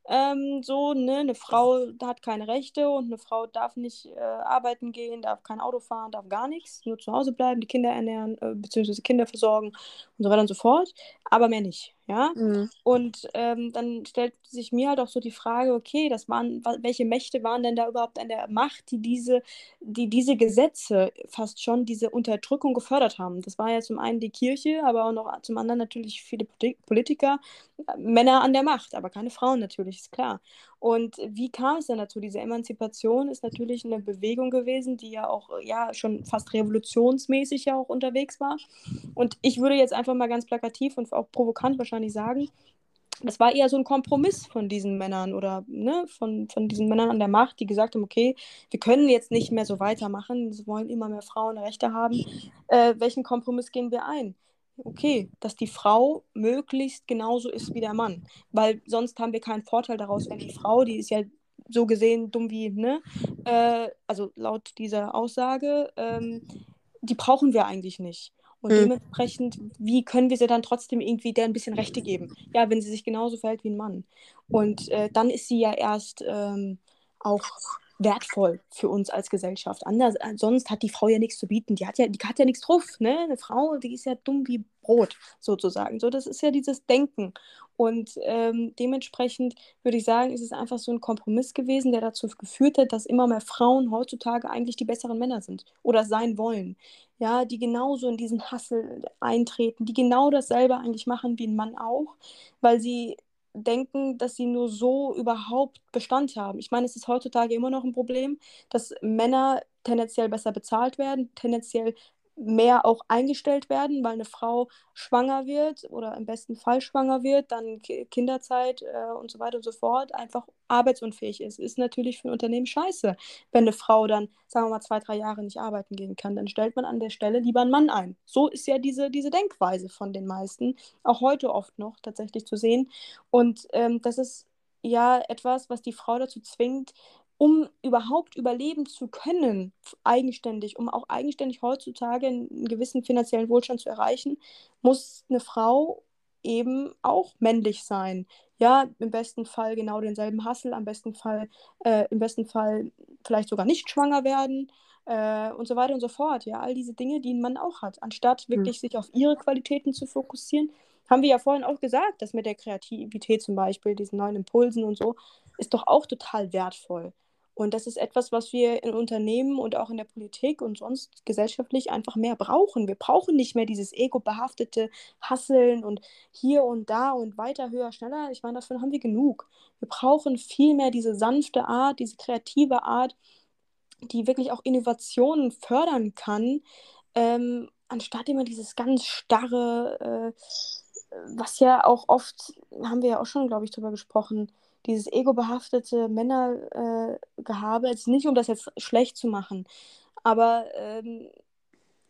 Ähm, so, ne, eine Frau hat keine Rechte und eine Frau darf nicht äh, arbeiten gehen, darf kein Auto fahren, darf gar nichts, nur zu Hause bleiben, die Kinder ernähren, äh, beziehungsweise Kinder versorgen und so weiter und so fort, aber mehr nicht. Ja? Mhm. Und ähm, dann stellt sich mir halt auch so die Frage, okay, das waren, welche Mächte waren denn da überhaupt an der Macht, die diese, die diese Gesetze fast schon, diese Unterdrückung gefördert haben? Das war ja zum einen die Kirche, aber auch noch zum anderen natürlich viele Politiker, äh, Männer an der Macht, aber keine Frauen natürlich, ist klar. Und wie kam es denn dazu? Diese Emanzipation ist natürlich eine Bewegung gewesen, die ja auch ja schon fast revolutionsmäßig ja auch unterwegs war. Und ich würde jetzt einfach mal ganz plakativ und auch provokant wahrscheinlich sagen, das war eher so ein Kompromiss von diesen Männern oder ne, von, von diesen Männern an der Macht, die gesagt haben, okay, wir können jetzt nicht mehr so weitermachen, wir wollen immer mehr Frauenrechte haben. Äh, welchen Kompromiss gehen wir ein? Okay, dass die Frau möglichst genauso ist wie der Mann. Weil sonst haben wir keinen Vorteil daraus, wenn die Frau, die ist ja so gesehen dumm wie, ne? Äh, also laut dieser Aussage, ähm, die brauchen wir eigentlich nicht. Und mhm. dementsprechend, wie können wir sie dann trotzdem irgendwie der ein bisschen Rechte geben? Ja, wenn sie sich genauso verhält wie ein Mann. Und äh, dann ist sie ja erst ähm, auch wertvoll für uns als Gesellschaft. Anders, äh, sonst hat die Frau ja nichts zu bieten. Die hat ja, die hat ja nichts drauf. Ne? Eine Frau, die ist ja dumm wie Brot, sozusagen. So, das ist ja dieses Denken. Und ähm, dementsprechend würde ich sagen, ist es einfach so ein Kompromiss gewesen, der dazu geführt hat, dass immer mehr Frauen heutzutage eigentlich die besseren Männer sind oder sein wollen. Ja, die genauso in diesen Hassel eintreten, die genau dasselbe eigentlich machen wie ein Mann auch, weil sie denken, dass sie nur so überhaupt Bestand haben. Ich meine, es ist heutzutage immer noch ein Problem, dass Männer tendenziell besser bezahlt werden, tendenziell mehr auch eingestellt werden, weil eine Frau schwanger wird oder im besten Fall schwanger wird, dann Kinderzeit äh, und so weiter und so fort, einfach arbeitsunfähig ist. Ist natürlich für ein Unternehmen scheiße, wenn eine Frau dann, sagen wir mal, zwei, drei Jahre nicht arbeiten gehen kann. Dann stellt man an der Stelle lieber einen Mann ein. So ist ja diese, diese Denkweise von den meisten, auch heute oft noch tatsächlich zu sehen. Und ähm, das ist ja etwas, was die Frau dazu zwingt, um überhaupt überleben zu können, eigenständig, um auch eigenständig heutzutage einen gewissen finanziellen Wohlstand zu erreichen, muss eine Frau eben auch männlich sein. Ja, im besten Fall genau denselben Hassel, am besten Fall, äh, im besten Fall vielleicht sogar nicht schwanger werden äh, und so weiter und so fort. Ja, all diese Dinge, die ein Mann auch hat, anstatt hm. wirklich mhm. sich auf ihre Qualitäten zu fokussieren. Haben wir ja vorhin auch gesagt, dass mit der Kreativität zum Beispiel, diesen neuen Impulsen und so, ist doch auch total wertvoll. Und das ist etwas, was wir in Unternehmen und auch in der Politik und sonst gesellschaftlich einfach mehr brauchen. Wir brauchen nicht mehr dieses ego-behaftete Hasseln und hier und da und weiter, höher, schneller. Ich meine, davon haben wir genug. Wir brauchen viel mehr diese sanfte Art, diese kreative Art, die wirklich auch Innovationen fördern kann, ähm, anstatt immer dieses ganz starre, äh, was ja auch oft, haben wir ja auch schon, glaube ich, drüber gesprochen, dieses ego-behaftete Männergehabe, äh, jetzt nicht um das jetzt schlecht zu machen, aber ähm,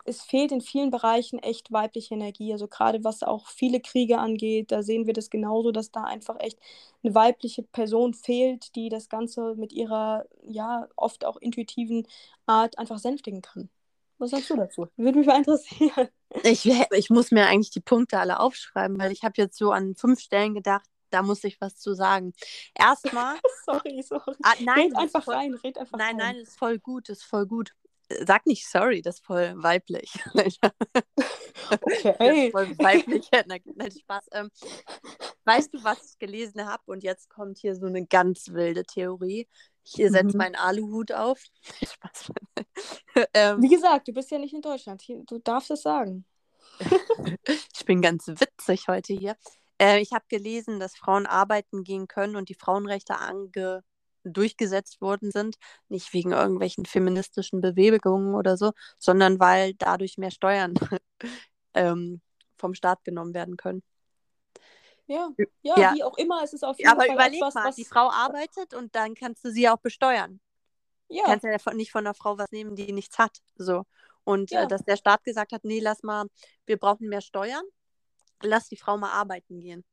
es fehlt in vielen Bereichen echt weibliche Energie. Also gerade was auch viele Kriege angeht, da sehen wir das genauso, dass da einfach echt eine weibliche Person fehlt, die das Ganze mit ihrer, ja, oft auch intuitiven Art einfach sänftigen kann. Was sagst du dazu? Würde mich mal interessieren. Ich, ich muss mir eigentlich die Punkte alle aufschreiben, weil ich habe jetzt so an fünf Stellen gedacht, da muss ich was zu sagen. Erstmal. sorry, sorry. Ah, nein, red einfach voll, rein, red einfach Nein, rein. nein, ist voll gut, ist voll gut. Sag nicht sorry, das ist voll weiblich. okay. ist voll weiblich. Nein, Spaß. Ähm, weißt du, was ich gelesen habe? Und jetzt kommt hier so eine ganz wilde Theorie. Ich setze mhm. meinen Aluhut auf. Spaß. ähm, Wie gesagt, du bist ja nicht in Deutschland. Du darfst es sagen. ich bin ganz witzig heute hier. Äh, ich habe gelesen, dass Frauen arbeiten gehen können und die Frauenrechte ange durchgesetzt worden sind, nicht wegen irgendwelchen feministischen Bewegungen oder so, sondern weil dadurch mehr Steuern ähm, vom Staat genommen werden können. Ja, ja, ja, wie auch immer, es ist auf jeden Aber Fall überleg etwas, mal, was... die Frau arbeitet und dann kannst du sie auch besteuern. Ja. Du kannst ja nicht von einer Frau was nehmen, die nichts hat. So. Und äh, ja. äh, dass der Staat gesagt hat, nee, lass mal, wir brauchen mehr Steuern, lass die Frau mal arbeiten gehen.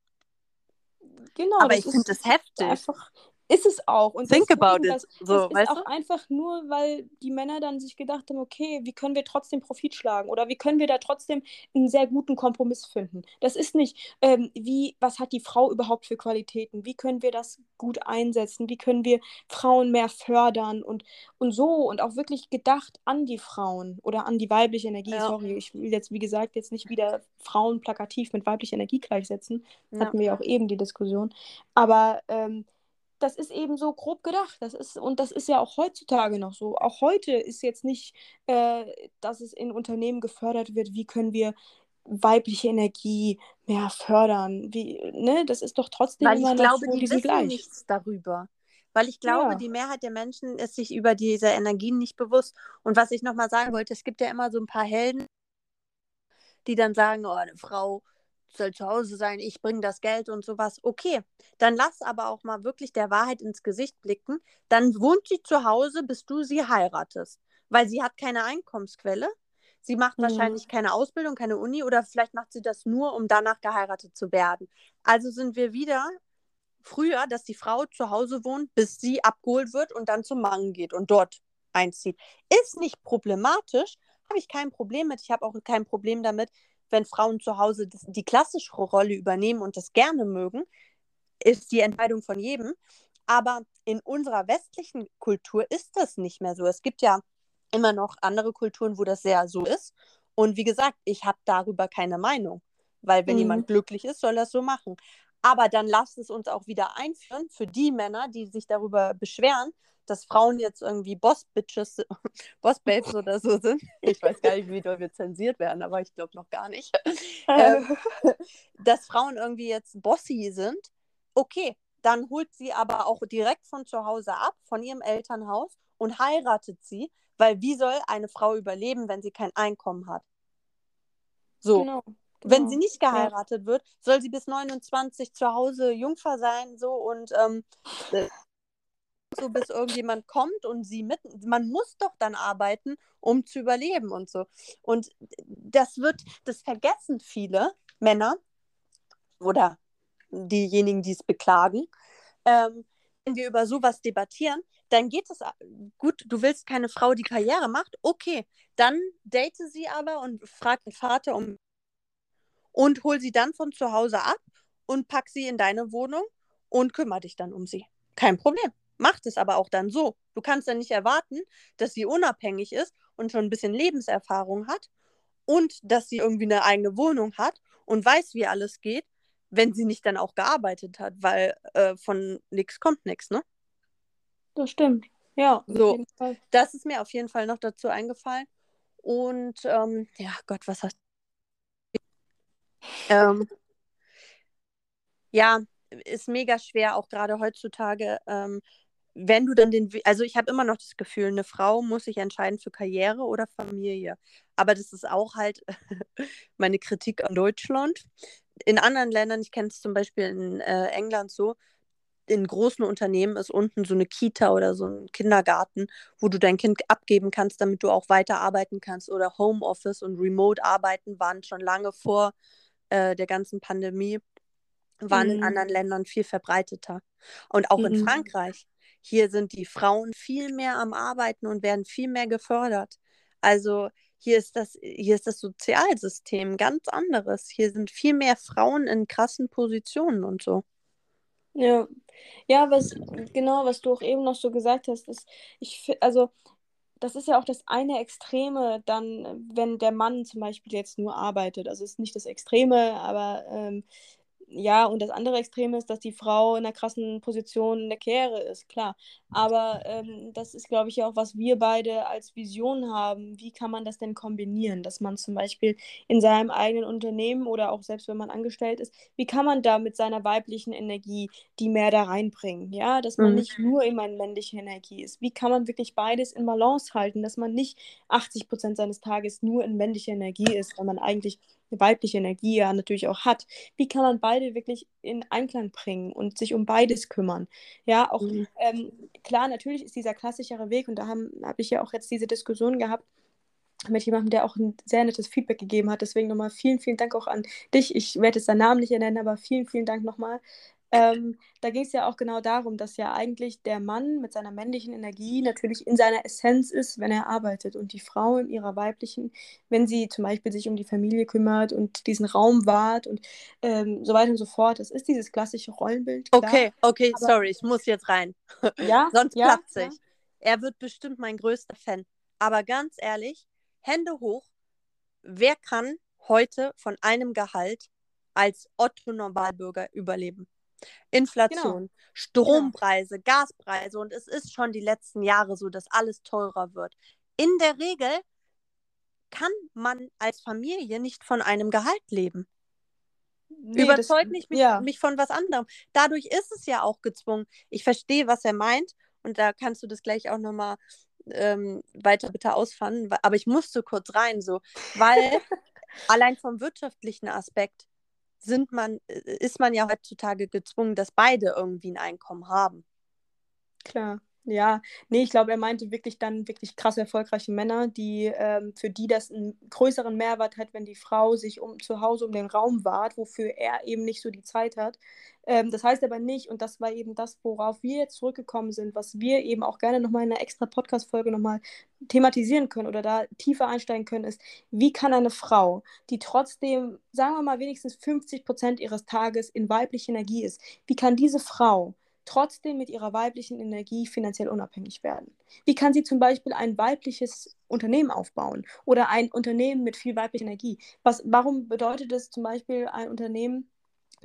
Genau. Aber ich finde das heftig. Einfach, ist es auch. Und Think about it. Das, so, das ist auch du? einfach nur, weil die Männer dann sich gedacht haben, okay, wie können wir trotzdem Profit schlagen oder wie können wir da trotzdem einen sehr guten Kompromiss finden. Das ist nicht, ähm, wie, was hat die Frau überhaupt für Qualitäten? Wie können wir das gut einsetzen? Wie können wir Frauen mehr fördern und, und so und auch wirklich gedacht an die Frauen oder an die weibliche Energie. Ja. Sorry, ich will jetzt, wie gesagt, jetzt nicht wieder Frauen plakativ mit weiblicher Energie gleichsetzen. Ja. Hatten wir ja auch eben die Diskussion. Aber ähm, das ist eben so grob gedacht. Das ist, und das ist ja auch heutzutage noch so. Auch heute ist jetzt nicht, äh, dass es in Unternehmen gefördert wird, wie können wir weibliche Energie mehr fördern. Wie, ne? Das ist doch trotzdem Weil immer ich glaube, die wissen gleich. nichts darüber. Weil ich glaube, ja. die Mehrheit der Menschen ist sich über diese Energien nicht bewusst. Und was ich nochmal sagen wollte, es gibt ja immer so ein paar Helden, die dann sagen, oh, eine Frau soll zu Hause sein, ich bringe das Geld und sowas. Okay, dann lass aber auch mal wirklich der Wahrheit ins Gesicht blicken. Dann wohnt sie zu Hause, bis du sie heiratest, weil sie hat keine Einkommensquelle. Sie macht mhm. wahrscheinlich keine Ausbildung, keine Uni oder vielleicht macht sie das nur, um danach geheiratet zu werden. Also sind wir wieder früher, dass die Frau zu Hause wohnt, bis sie abgeholt wird und dann zum Mann geht und dort einzieht. Ist nicht problematisch, habe ich kein Problem mit. Ich habe auch kein Problem damit, wenn Frauen zu Hause die klassische Rolle übernehmen und das gerne mögen. Ist die Entscheidung von jedem. Aber in unserer westlichen Kultur ist das nicht mehr so. Es gibt ja immer noch andere Kulturen, wo das sehr so ist. Und wie gesagt, ich habe darüber keine Meinung. Weil wenn mhm. jemand glücklich ist, soll er es so machen. Aber dann lasst es uns auch wieder einführen für die Männer, die sich darüber beschweren, dass Frauen jetzt irgendwie Boss-Bitches, Boss-Babes oder so sind. Ich weiß gar nicht, wie doll wir zensiert werden, aber ich glaube noch gar nicht. ähm, dass Frauen irgendwie jetzt bossy sind. Okay, dann holt sie aber auch direkt von zu Hause ab, von ihrem Elternhaus und heiratet sie, weil wie soll eine Frau überleben, wenn sie kein Einkommen hat? So. Genau. Wenn genau. sie nicht geheiratet ja. wird, soll sie bis 29 zu Hause Jungfer sein, so und ähm, äh, so bis irgendjemand kommt und sie mit. Man muss doch dann arbeiten, um zu überleben und so. Und das wird, das vergessen viele Männer oder diejenigen, die es beklagen. Ähm, wenn wir über sowas debattieren, dann geht es gut, du willst keine Frau, die Karriere macht, okay, dann date sie aber und frag den Vater um und hol sie dann von zu Hause ab und pack sie in deine Wohnung und kümmere dich dann um sie. Kein Problem. Macht es aber auch dann so. Du kannst dann nicht erwarten, dass sie unabhängig ist und schon ein bisschen Lebenserfahrung hat und dass sie irgendwie eine eigene Wohnung hat und weiß, wie alles geht, wenn sie nicht dann auch gearbeitet hat, weil äh, von nichts kommt nichts, ne? Das stimmt. Ja, so. Das ist mir auf jeden Fall noch dazu eingefallen. Und ähm, ja, Gott, was hast du? ähm, ja, ist mega schwer, auch gerade heutzutage, ähm, wenn du dann den, also ich habe immer noch das Gefühl, eine Frau muss sich entscheiden für Karriere oder Familie. Aber das ist auch halt meine Kritik an Deutschland. In anderen Ländern, ich kenne es zum Beispiel in äh, England so, in großen Unternehmen ist unten so eine Kita oder so ein Kindergarten, wo du dein Kind abgeben kannst, damit du auch weiter arbeiten kannst. Oder Homeoffice und Remote-Arbeiten waren schon lange vor äh, der ganzen Pandemie, waren mhm. in anderen Ländern viel verbreiteter. Und auch mhm. in Frankreich hier sind die Frauen viel mehr am Arbeiten und werden viel mehr gefördert. Also hier ist das, hier ist das Sozialsystem ganz anderes. Hier sind viel mehr Frauen in krassen Positionen und so. Ja, ja, was genau, was du auch eben noch so gesagt hast, ist, ich also das ist ja auch das eine Extreme, dann, wenn der Mann zum Beispiel jetzt nur arbeitet. Also es ist nicht das Extreme, aber ähm, ja, und das andere Extrem ist, dass die Frau in einer krassen Position in der Kehre ist, klar. Aber ähm, das ist, glaube ich, ja auch, was wir beide als Vision haben. Wie kann man das denn kombinieren? Dass man zum Beispiel in seinem eigenen Unternehmen oder auch selbst wenn man angestellt ist, wie kann man da mit seiner weiblichen Energie die mehr da reinbringen? Ja, dass man mhm. nicht nur immer in männlicher Energie ist. Wie kann man wirklich beides in Balance halten, dass man nicht 80 Prozent seines Tages nur in männlicher Energie ist, weil man eigentlich eine weibliche Energie ja natürlich auch hat. Wie kann man beide wirklich in Einklang bringen und sich um beides kümmern? Ja, auch mhm. ähm, klar, natürlich ist dieser klassischere Weg und da habe hab ich ja auch jetzt diese Diskussion gehabt mit jemandem, der auch ein sehr nettes Feedback gegeben hat. Deswegen nochmal vielen, vielen Dank auch an dich. Ich werde jetzt deinen Namen nicht nennen, aber vielen, vielen Dank nochmal, ähm, da ging es ja auch genau darum, dass ja eigentlich der Mann mit seiner männlichen Energie natürlich in seiner Essenz ist, wenn er arbeitet und die Frau in ihrer weiblichen, wenn sie zum Beispiel sich um die Familie kümmert und diesen Raum wahrt und ähm, so weiter und so fort. Das ist dieses klassische Rollenbild. Klar. Okay, okay, sorry, ich muss jetzt rein. Ja, sonst ja, platze ich. Ja. Er wird bestimmt mein größter Fan. Aber ganz ehrlich, Hände hoch, wer kann heute von einem Gehalt als Otto Normalbürger überleben? Inflation, genau. Strompreise, genau. Gaspreise und es ist schon die letzten Jahre so, dass alles teurer wird. In der Regel kann man als Familie nicht von einem Gehalt leben. Nee, Überzeugt nicht mich, ja. mich von was anderem. Dadurch ist es ja auch gezwungen. Ich verstehe, was er meint und da kannst du das gleich auch nochmal ähm, weiter bitte ausfahren. Aber ich musste kurz rein, so, weil allein vom wirtschaftlichen Aspekt sind man, ist man ja heutzutage gezwungen, dass beide irgendwie ein Einkommen haben. Klar, Ja, nee, ich glaube, er meinte wirklich dann wirklich krass erfolgreiche Männer, die ähm, für die das einen größeren Mehrwert hat, wenn die Frau sich um zu Hause um den Raum wahrt, wofür er eben nicht so die Zeit hat. Ähm, das heißt aber nicht, und das war eben das, worauf wir jetzt zurückgekommen sind, was wir eben auch gerne nochmal in einer extra Podcast-Folge nochmal thematisieren können oder da tiefer einsteigen können, ist, wie kann eine Frau, die trotzdem, sagen wir mal, wenigstens 50 Prozent ihres Tages in weiblicher Energie ist, wie kann diese Frau trotzdem mit ihrer weiblichen Energie finanziell unabhängig werden? Wie kann sie zum Beispiel ein weibliches Unternehmen aufbauen oder ein Unternehmen mit viel weiblicher Energie? Was, warum bedeutet es zum Beispiel ein Unternehmen,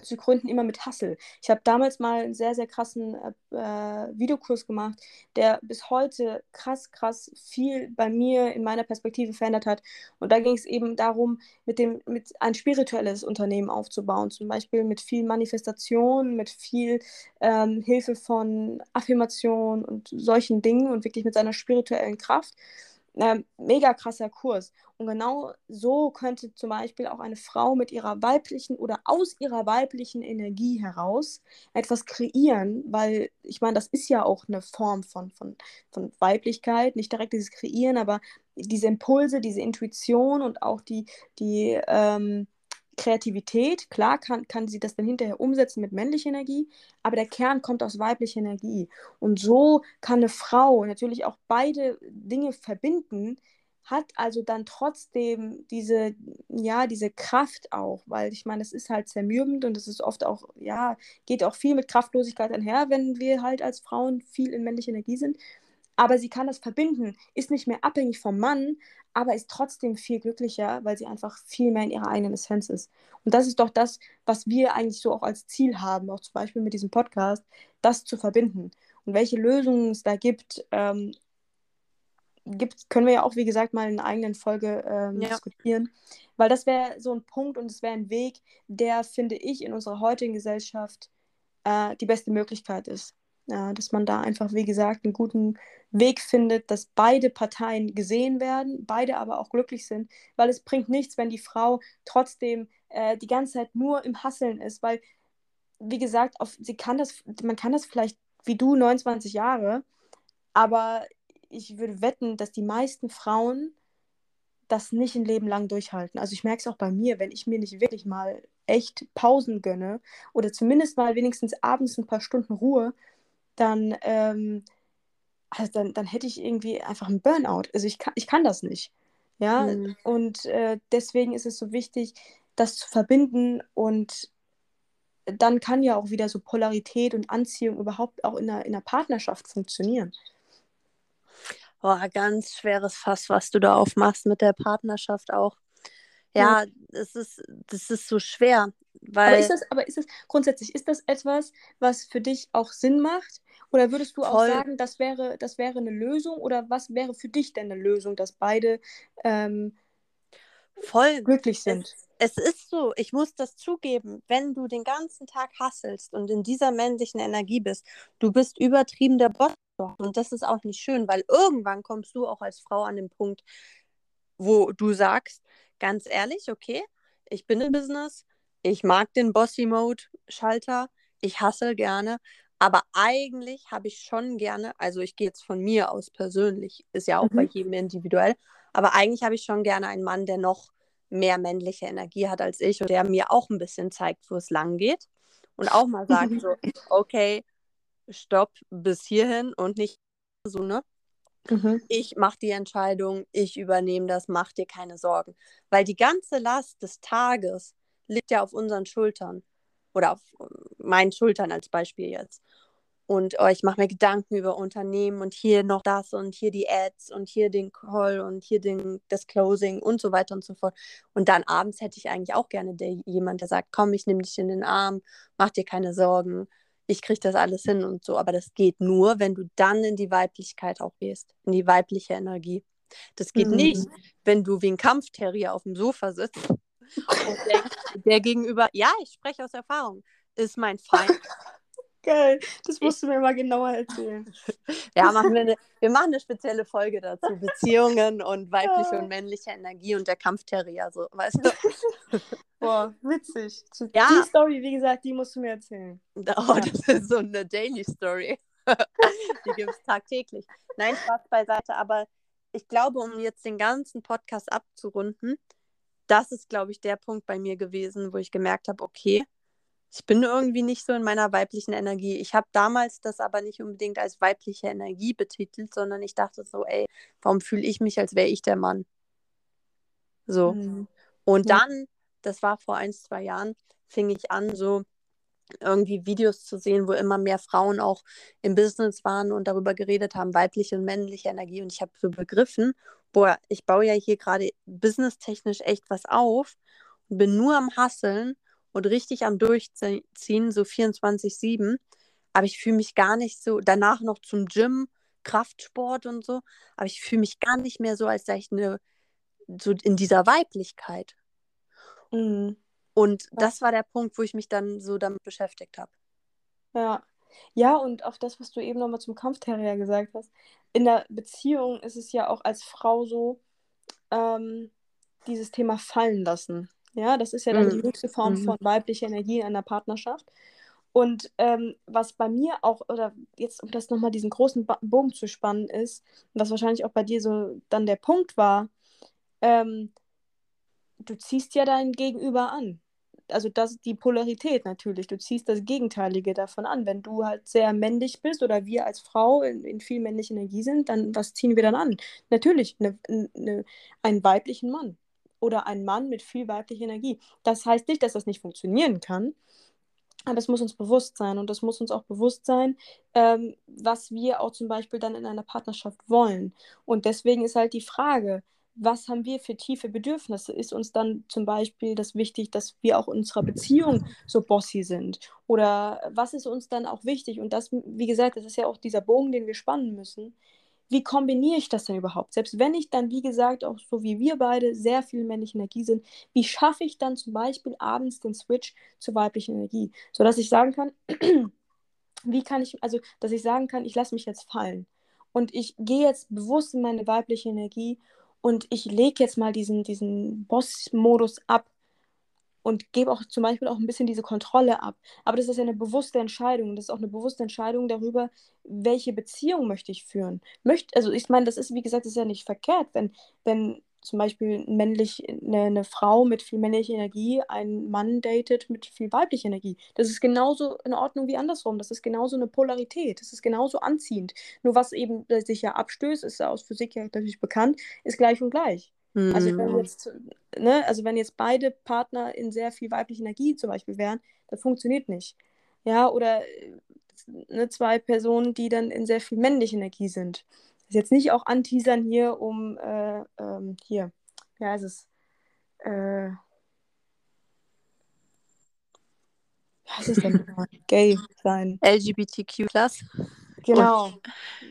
zu gründen immer mit Hustle. Ich habe damals mal einen sehr, sehr krassen äh, äh, Videokurs gemacht, der bis heute krass, krass viel bei mir in meiner Perspektive verändert hat. Und da ging es eben darum, mit dem, mit ein spirituelles Unternehmen aufzubauen, zum Beispiel mit viel Manifestation, mit viel ähm, Hilfe von Affirmation und solchen Dingen und wirklich mit seiner spirituellen Kraft äh, mega krasser Kurs. Und genau so könnte zum Beispiel auch eine Frau mit ihrer weiblichen oder aus ihrer weiblichen Energie heraus etwas kreieren, weil ich meine, das ist ja auch eine Form von, von, von Weiblichkeit, nicht direkt dieses Kreieren, aber diese Impulse, diese Intuition und auch die, die ähm, Kreativität, klar kann, kann sie das dann hinterher umsetzen mit männlicher Energie, aber der Kern kommt aus weiblicher Energie. Und so kann eine Frau natürlich auch beide Dinge verbinden, hat also dann trotzdem diese, ja, diese Kraft auch, weil ich meine, es ist halt zermürbend und es ist oft auch, ja, geht auch viel mit Kraftlosigkeit einher, wenn wir halt als Frauen viel in männlicher Energie sind. Aber sie kann das verbinden, ist nicht mehr abhängig vom Mann, aber ist trotzdem viel glücklicher, weil sie einfach viel mehr in ihrer eigenen Essenz ist. Und das ist doch das, was wir eigentlich so auch als Ziel haben, auch zum Beispiel mit diesem Podcast, das zu verbinden. Und welche Lösungen es da gibt, ähm, gibt können wir ja auch, wie gesagt, mal in einer eigenen Folge ähm, ja. diskutieren. Weil das wäre so ein Punkt und es wäre ein Weg, der, finde ich, in unserer heutigen Gesellschaft äh, die beste Möglichkeit ist. Ja, dass man da einfach, wie gesagt, einen guten Weg findet, dass beide Parteien gesehen werden, beide aber auch glücklich sind, weil es bringt nichts, wenn die Frau trotzdem äh, die ganze Zeit nur im Hasseln ist, weil, wie gesagt, auf, sie kann das, man kann das vielleicht wie du 29 Jahre, aber ich würde wetten, dass die meisten Frauen das nicht ein Leben lang durchhalten. Also ich merke es auch bei mir, wenn ich mir nicht wirklich mal echt Pausen gönne oder zumindest mal wenigstens abends ein paar Stunden Ruhe, dann, ähm, also dann, dann hätte ich irgendwie einfach einen Burnout. Also ich kann, ich kann das nicht. Ja, mhm. und äh, deswegen ist es so wichtig, das zu verbinden und dann kann ja auch wieder so Polarität und Anziehung überhaupt auch in einer, in einer Partnerschaft funktionieren. Boah, ganz schweres Fass, was du da aufmachst mit der Partnerschaft auch. Ja. Es ist, das ist so schwer. Weil aber, ist das, aber ist das grundsätzlich, ist das etwas, was für dich auch Sinn macht? Oder würdest du Voll. auch sagen, das wäre, das wäre eine Lösung? Oder was wäre für dich denn eine Lösung, dass beide ähm, Voll glücklich sind? Es, es, ist so, ich muss das zugeben, wenn du den ganzen Tag hasselst und in dieser männlichen Energie bist, du bist übertrieben der Boss. Und das ist auch nicht schön, weil irgendwann kommst du auch als Frau an den Punkt, wo du sagst, ganz ehrlich, okay, ich bin im Business, ich mag den Bossy-Mode-Schalter, ich hasse gerne, aber eigentlich habe ich schon gerne, also ich gehe jetzt von mir aus persönlich, ist ja auch mhm. bei jedem individuell, aber eigentlich habe ich schon gerne einen Mann, der noch mehr männliche Energie hat als ich und der mir auch ein bisschen zeigt, wo es lang geht und auch mal sagt so, okay, stopp bis hierhin und nicht so, ne? Mhm. Ich mache die Entscheidung, ich übernehme das, mach dir keine Sorgen. Weil die ganze Last des Tages liegt ja auf unseren Schultern. Oder auf meinen Schultern als Beispiel jetzt. Und oh, ich mache mir Gedanken über Unternehmen und hier noch das und hier die Ads und hier den Call und hier den, das Closing und so weiter und so fort. Und dann abends hätte ich eigentlich auch gerne der, jemand, der sagt, komm, ich nehme dich in den Arm, mach dir keine Sorgen, ich kriege das alles hin und so. Aber das geht nur, wenn du dann in die Weiblichkeit auch gehst, in die weibliche Energie. Das geht mhm. nicht, wenn du wie ein Kampfterrier auf dem Sofa sitzt und denkst, der gegenüber, ja, ich spreche aus Erfahrung, ist mein Feind. Geil, das musst du mir mal genauer erzählen. ja, machen wir, eine, wir machen eine spezielle Folge dazu. Beziehungen und weibliche und männliche Energie und der Kampfterrier, so, weißt du? Boah, witzig. Ja. Die Story, wie gesagt, die musst du mir erzählen. Oh, das ist so eine Daily Story. die gibt es tagtäglich. Nein, Spaß beiseite, aber ich glaube, um jetzt den ganzen Podcast abzurunden, das ist, glaube ich, der Punkt bei mir gewesen, wo ich gemerkt habe, okay, ich bin irgendwie nicht so in meiner weiblichen Energie. Ich habe damals das aber nicht unbedingt als weibliche Energie betitelt, sondern ich dachte so, ey, warum fühle ich mich, als wäre ich der Mann? So. Mhm. Und dann, das war vor ein, zwei Jahren, fing ich an, so irgendwie Videos zu sehen, wo immer mehr Frauen auch im Business waren und darüber geredet haben, weibliche und männliche Energie. Und ich habe so begriffen, boah, ich baue ja hier gerade businesstechnisch echt was auf und bin nur am Hasseln und richtig am Durchziehen, so 24-7. Aber ich fühle mich gar nicht so, danach noch zum Gym, Kraftsport und so, aber ich fühle mich gar nicht mehr so, als sei ich eine, so in dieser Weiblichkeit. Mhm. Und das war der Punkt, wo ich mich dann so damit beschäftigt habe. Ja. Ja, und auch das, was du eben nochmal zum Kampfterrier gesagt hast. In der Beziehung ist es ja auch als Frau so, ähm, dieses Thema fallen lassen. Ja, das ist ja dann mhm. die höchste Form mhm. von weiblicher Energie in einer Partnerschaft. Und ähm, was bei mir auch, oder jetzt, um das nochmal diesen großen ba Bogen zu spannen, ist, was wahrscheinlich auch bei dir so dann der Punkt war, ähm, du ziehst ja dein Gegenüber an. Also das ist die Polarität natürlich. Du ziehst das Gegenteilige davon an. Wenn du halt sehr männlich bist oder wir als Frau in, in viel männlicher Energie sind, dann was ziehen wir dann an? Natürlich ne, ne, einen weiblichen Mann oder ein Mann mit viel weiblicher Energie. Das heißt nicht, dass das nicht funktionieren kann, aber es muss uns bewusst sein und es muss uns auch bewusst sein, ähm, was wir auch zum Beispiel dann in einer Partnerschaft wollen. Und deswegen ist halt die Frage, was haben wir für tiefe Bedürfnisse? Ist uns dann zum Beispiel das wichtig, dass wir auch in unserer Beziehung so bossy sind? Oder was ist uns dann auch wichtig? Und das, wie gesagt, das ist ja auch dieser Bogen, den wir spannen müssen wie kombiniere ich das denn überhaupt? Selbst wenn ich dann, wie gesagt, auch so wie wir beide sehr viel männliche Energie sind, wie schaffe ich dann zum Beispiel abends den Switch zur weiblichen Energie? Sodass ich sagen kann, wie kann ich, also, dass ich sagen kann, ich lasse mich jetzt fallen. Und ich gehe jetzt bewusst in meine weibliche Energie und ich lege jetzt mal diesen, diesen Boss-Modus ab und gebe auch zum Beispiel auch ein bisschen diese Kontrolle ab. Aber das ist ja eine bewusste Entscheidung. Das ist auch eine bewusste Entscheidung darüber, welche Beziehung möchte ich führen. Möcht, also ich meine, das ist, wie gesagt, das ist ja nicht verkehrt, wenn, wenn zum Beispiel männlich, eine, eine Frau mit viel männlicher Energie einen Mann datet mit viel weiblicher Energie. Das ist genauso in Ordnung wie andersrum. Das ist genauso eine Polarität. Das ist genauso anziehend. Nur was eben sich ja abstößt, ist aus Physik ja natürlich bekannt, ist gleich und gleich. Mhm. Also wenn mhm. jetzt, ne, also wenn jetzt beide Partner in sehr viel weiblicher Energie zum Beispiel wären, das funktioniert nicht. Ja, oder ne, zwei Personen, die dann in sehr viel männlicher Energie sind. Das ist jetzt nicht auch anteasern hier, um äh, ähm, hier, wie heißt es? Äh, was ist denn nochmal? Gay sein. LGBTQ. Genau. Und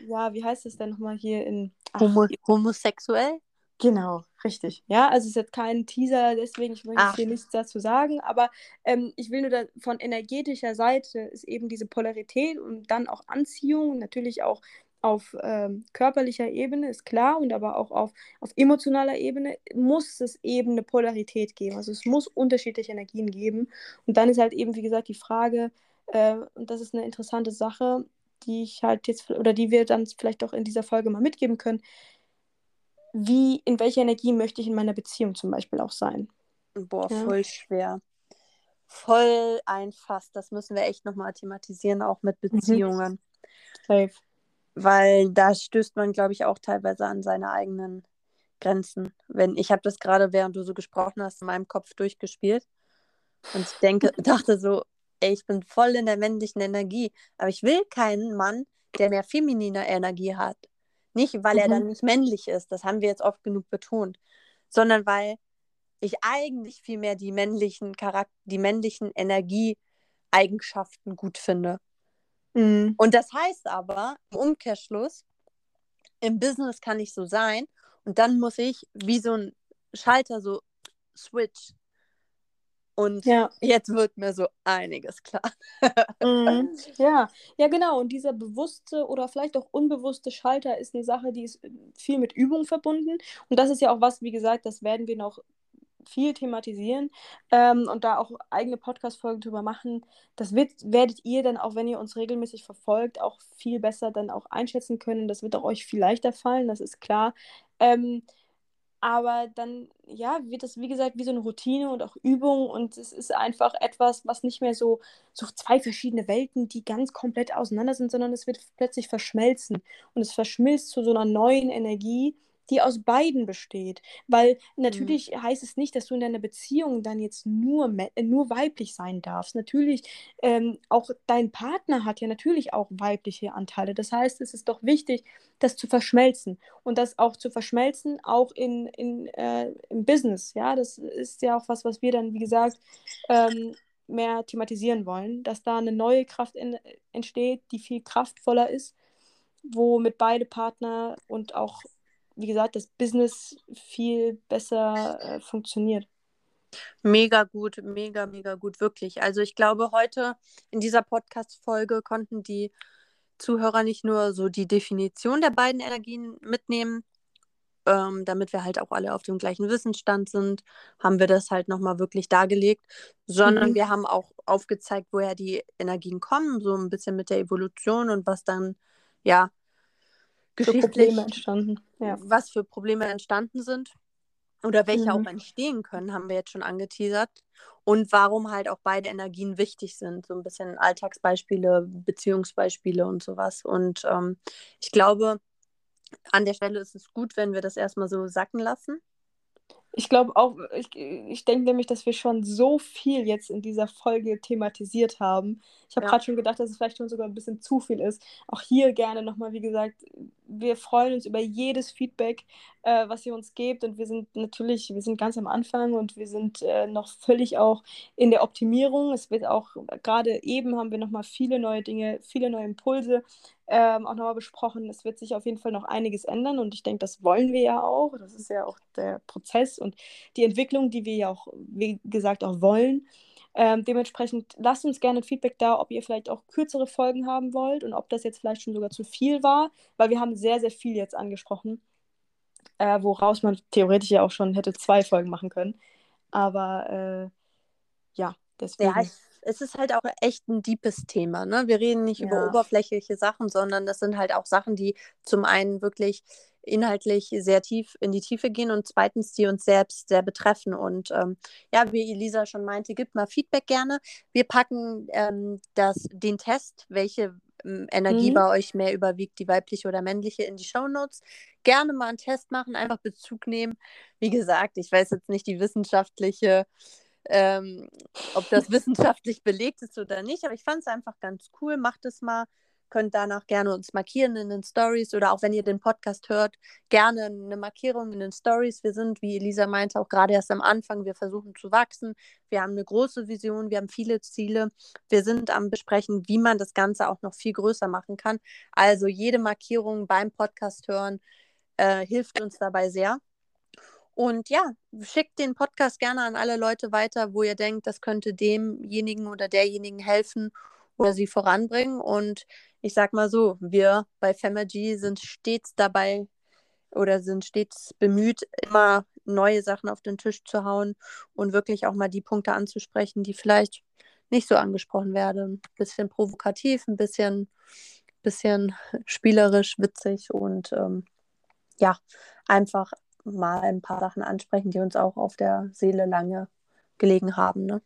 ja, wie heißt es denn nochmal hier in. Ach, Homo homosexuell? Genau, richtig. Ja, also es ist jetzt kein Teaser, deswegen ich möchte hier nichts dazu sagen, aber ähm, ich will nur da, von energetischer Seite ist eben diese Polarität und dann auch Anziehung, natürlich auch auf ähm, körperlicher Ebene, ist klar, und aber auch auf, auf emotionaler Ebene muss es eben eine Polarität geben. Also es muss unterschiedliche Energien geben. Und dann ist halt eben, wie gesagt, die Frage, äh, und das ist eine interessante Sache, die ich halt jetzt, oder die wir dann vielleicht auch in dieser Folge mal mitgeben können wie, in welcher Energie möchte ich in meiner Beziehung zum Beispiel auch sein. Boah, ja. voll schwer. Voll einfach. Das müssen wir echt nochmal thematisieren, auch mit mhm. Beziehungen. Mhm. Safe. Weil da stößt man, glaube ich, auch teilweise an seine eigenen Grenzen. Wenn ich habe das gerade, während du so gesprochen hast, in meinem Kopf durchgespielt und ich denke, dachte so, ey, ich bin voll in der männlichen Energie, aber ich will keinen Mann, der mehr feminine Energie hat. Nicht, weil mhm. er dann nicht männlich ist, das haben wir jetzt oft genug betont, sondern weil ich eigentlich viel mehr die männlichen Charakter, die männlichen Energieeigenschaften gut finde. Mhm. Und das heißt aber im Umkehrschluss, im Business kann ich so sein und dann muss ich wie so ein Schalter so switch. Und ja. jetzt wird mir so einiges klar. mhm. Ja, ja, genau. Und dieser bewusste oder vielleicht auch unbewusste Schalter ist eine Sache, die ist viel mit Übung verbunden. Und das ist ja auch was, wie gesagt, das werden wir noch viel thematisieren ähm, und da auch eigene Podcast-Folgen drüber machen. Das wird, werdet ihr dann auch, wenn ihr uns regelmäßig verfolgt, auch viel besser dann auch einschätzen können. Das wird auch euch viel leichter fallen, das ist klar. Ähm, aber dann, ja, wird das, wie gesagt, wie so eine Routine und auch Übung und es ist einfach etwas, was nicht mehr so, so zwei verschiedene Welten, die ganz komplett auseinander sind, sondern es wird plötzlich verschmelzen und es verschmilzt zu so einer neuen Energie, die aus beiden besteht. Weil natürlich mhm. heißt es nicht, dass du in deiner Beziehung dann jetzt nur, äh, nur weiblich sein darfst. Natürlich, ähm, auch dein Partner hat ja natürlich auch weibliche Anteile. Das heißt, es ist doch wichtig, das zu verschmelzen. Und das auch zu verschmelzen, auch in, in, äh, im Business. Ja, das ist ja auch was, was wir dann, wie gesagt, ähm, mehr thematisieren wollen, dass da eine neue Kraft in, entsteht, die viel kraftvoller ist, womit beide Partner und auch wie gesagt, das Business viel besser äh, funktioniert. Mega gut, mega, mega gut, wirklich. Also ich glaube, heute in dieser Podcast-Folge konnten die Zuhörer nicht nur so die Definition der beiden Energien mitnehmen, ähm, damit wir halt auch alle auf dem gleichen Wissensstand sind, haben wir das halt nochmal wirklich dargelegt, sondern mhm. wir haben auch aufgezeigt, woher die Energien kommen, so ein bisschen mit der Evolution und was dann, ja, geschichtlich Probleme entstanden. Ja. Was für Probleme entstanden sind oder welche mhm. auch entstehen können, haben wir jetzt schon angeteasert. Und warum halt auch beide Energien wichtig sind. So ein bisschen Alltagsbeispiele, Beziehungsbeispiele und sowas. Und ähm, ich glaube, an der Stelle ist es gut, wenn wir das erstmal so sacken lassen. Ich glaube auch, ich, ich denke nämlich, dass wir schon so viel jetzt in dieser Folge thematisiert haben. Ich habe ja. gerade schon gedacht, dass es vielleicht schon sogar ein bisschen zu viel ist. Auch hier gerne nochmal, wie gesagt, wir freuen uns über jedes Feedback, äh, was ihr uns gebt. Und wir sind natürlich, wir sind ganz am Anfang und wir sind äh, noch völlig auch in der Optimierung. Es wird auch, gerade eben haben wir nochmal viele neue Dinge, viele neue Impulse ähm, auch nochmal besprochen. Es wird sich auf jeden Fall noch einiges ändern und ich denke, das wollen wir ja auch. Das ist ja auch der Prozess und die Entwicklung, die wir ja auch, wie gesagt, auch wollen. Ähm, dementsprechend lasst uns gerne Feedback da, ob ihr vielleicht auch kürzere Folgen haben wollt und ob das jetzt vielleicht schon sogar zu viel war, weil wir haben sehr, sehr viel jetzt angesprochen, äh, woraus man theoretisch ja auch schon hätte zwei Folgen machen können. Aber äh, ja, deswegen. Ja, es ist halt auch echt ein deepes Thema. Ne? Wir reden nicht ja. über oberflächliche Sachen, sondern das sind halt auch Sachen, die zum einen wirklich inhaltlich sehr tief in die Tiefe gehen und zweitens, die uns selbst sehr betreffen. Und ähm, ja, wie Elisa schon meinte, gibt mal Feedback gerne. Wir packen ähm, das, den Test, welche ähm, Energie mhm. bei euch mehr überwiegt, die weibliche oder männliche, in die Show Notes. Gerne mal einen Test machen, einfach Bezug nehmen. Wie gesagt, ich weiß jetzt nicht die wissenschaftliche ähm, ob das wissenschaftlich belegt ist oder nicht, aber ich fand es einfach ganz cool. Macht es mal könnt danach gerne uns markieren in den Stories oder auch wenn ihr den Podcast hört, gerne eine Markierung in den Stories. Wir sind, wie Elisa meinte, auch gerade erst am Anfang. Wir versuchen zu wachsen. Wir haben eine große Vision, wir haben viele Ziele. Wir sind am Besprechen, wie man das Ganze auch noch viel größer machen kann. Also jede Markierung beim Podcast hören äh, hilft uns dabei sehr. Und ja, schickt den Podcast gerne an alle Leute weiter, wo ihr denkt, das könnte demjenigen oder derjenigen helfen oder sie voranbringen. Und ich sag mal so, wir bei Femergy sind stets dabei oder sind stets bemüht, immer neue Sachen auf den Tisch zu hauen und wirklich auch mal die Punkte anzusprechen, die vielleicht nicht so angesprochen werden. Ein bisschen provokativ, ein bisschen, bisschen spielerisch, witzig und ähm, ja, einfach mal ein paar Sachen ansprechen, die uns auch auf der Seele lange gelegen haben. Ne?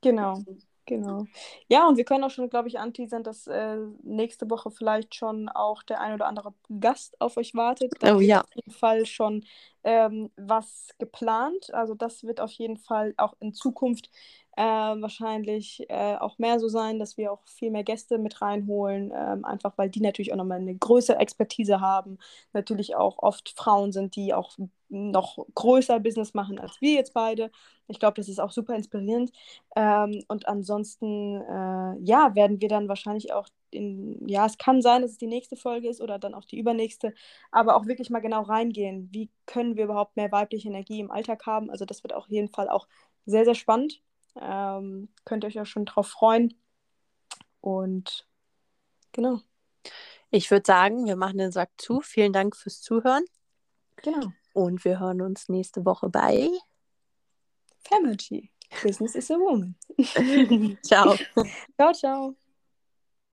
Genau. Genau. Ja, und wir können auch schon, glaube ich, anteasern, dass äh, nächste Woche vielleicht schon auch der ein oder andere Gast auf euch wartet. Da oh ja. Auf jeden Fall schon ähm, was geplant. Also das wird auf jeden Fall auch in Zukunft äh, wahrscheinlich äh, auch mehr so sein, dass wir auch viel mehr Gäste mit reinholen, ähm, einfach weil die natürlich auch nochmal eine größere Expertise haben, natürlich auch oft Frauen sind, die auch noch größer Business machen als wir jetzt beide. Ich glaube, das ist auch super inspirierend. Ähm, und ansonsten, äh, ja, werden wir dann wahrscheinlich auch in, ja, es kann sein, dass es die nächste Folge ist oder dann auch die übernächste, aber auch wirklich mal genau reingehen. Wie können wir überhaupt mehr weibliche Energie im Alltag haben? Also das wird auf jeden Fall auch sehr, sehr spannend. Ähm, könnt ihr euch auch schon drauf freuen. Und genau. Ich würde sagen, wir machen den Sack zu. Vielen Dank fürs Zuhören. Genau. Und wir hören uns nächste Woche bei Energy. Business is a woman. ciao. Ciao, ciao.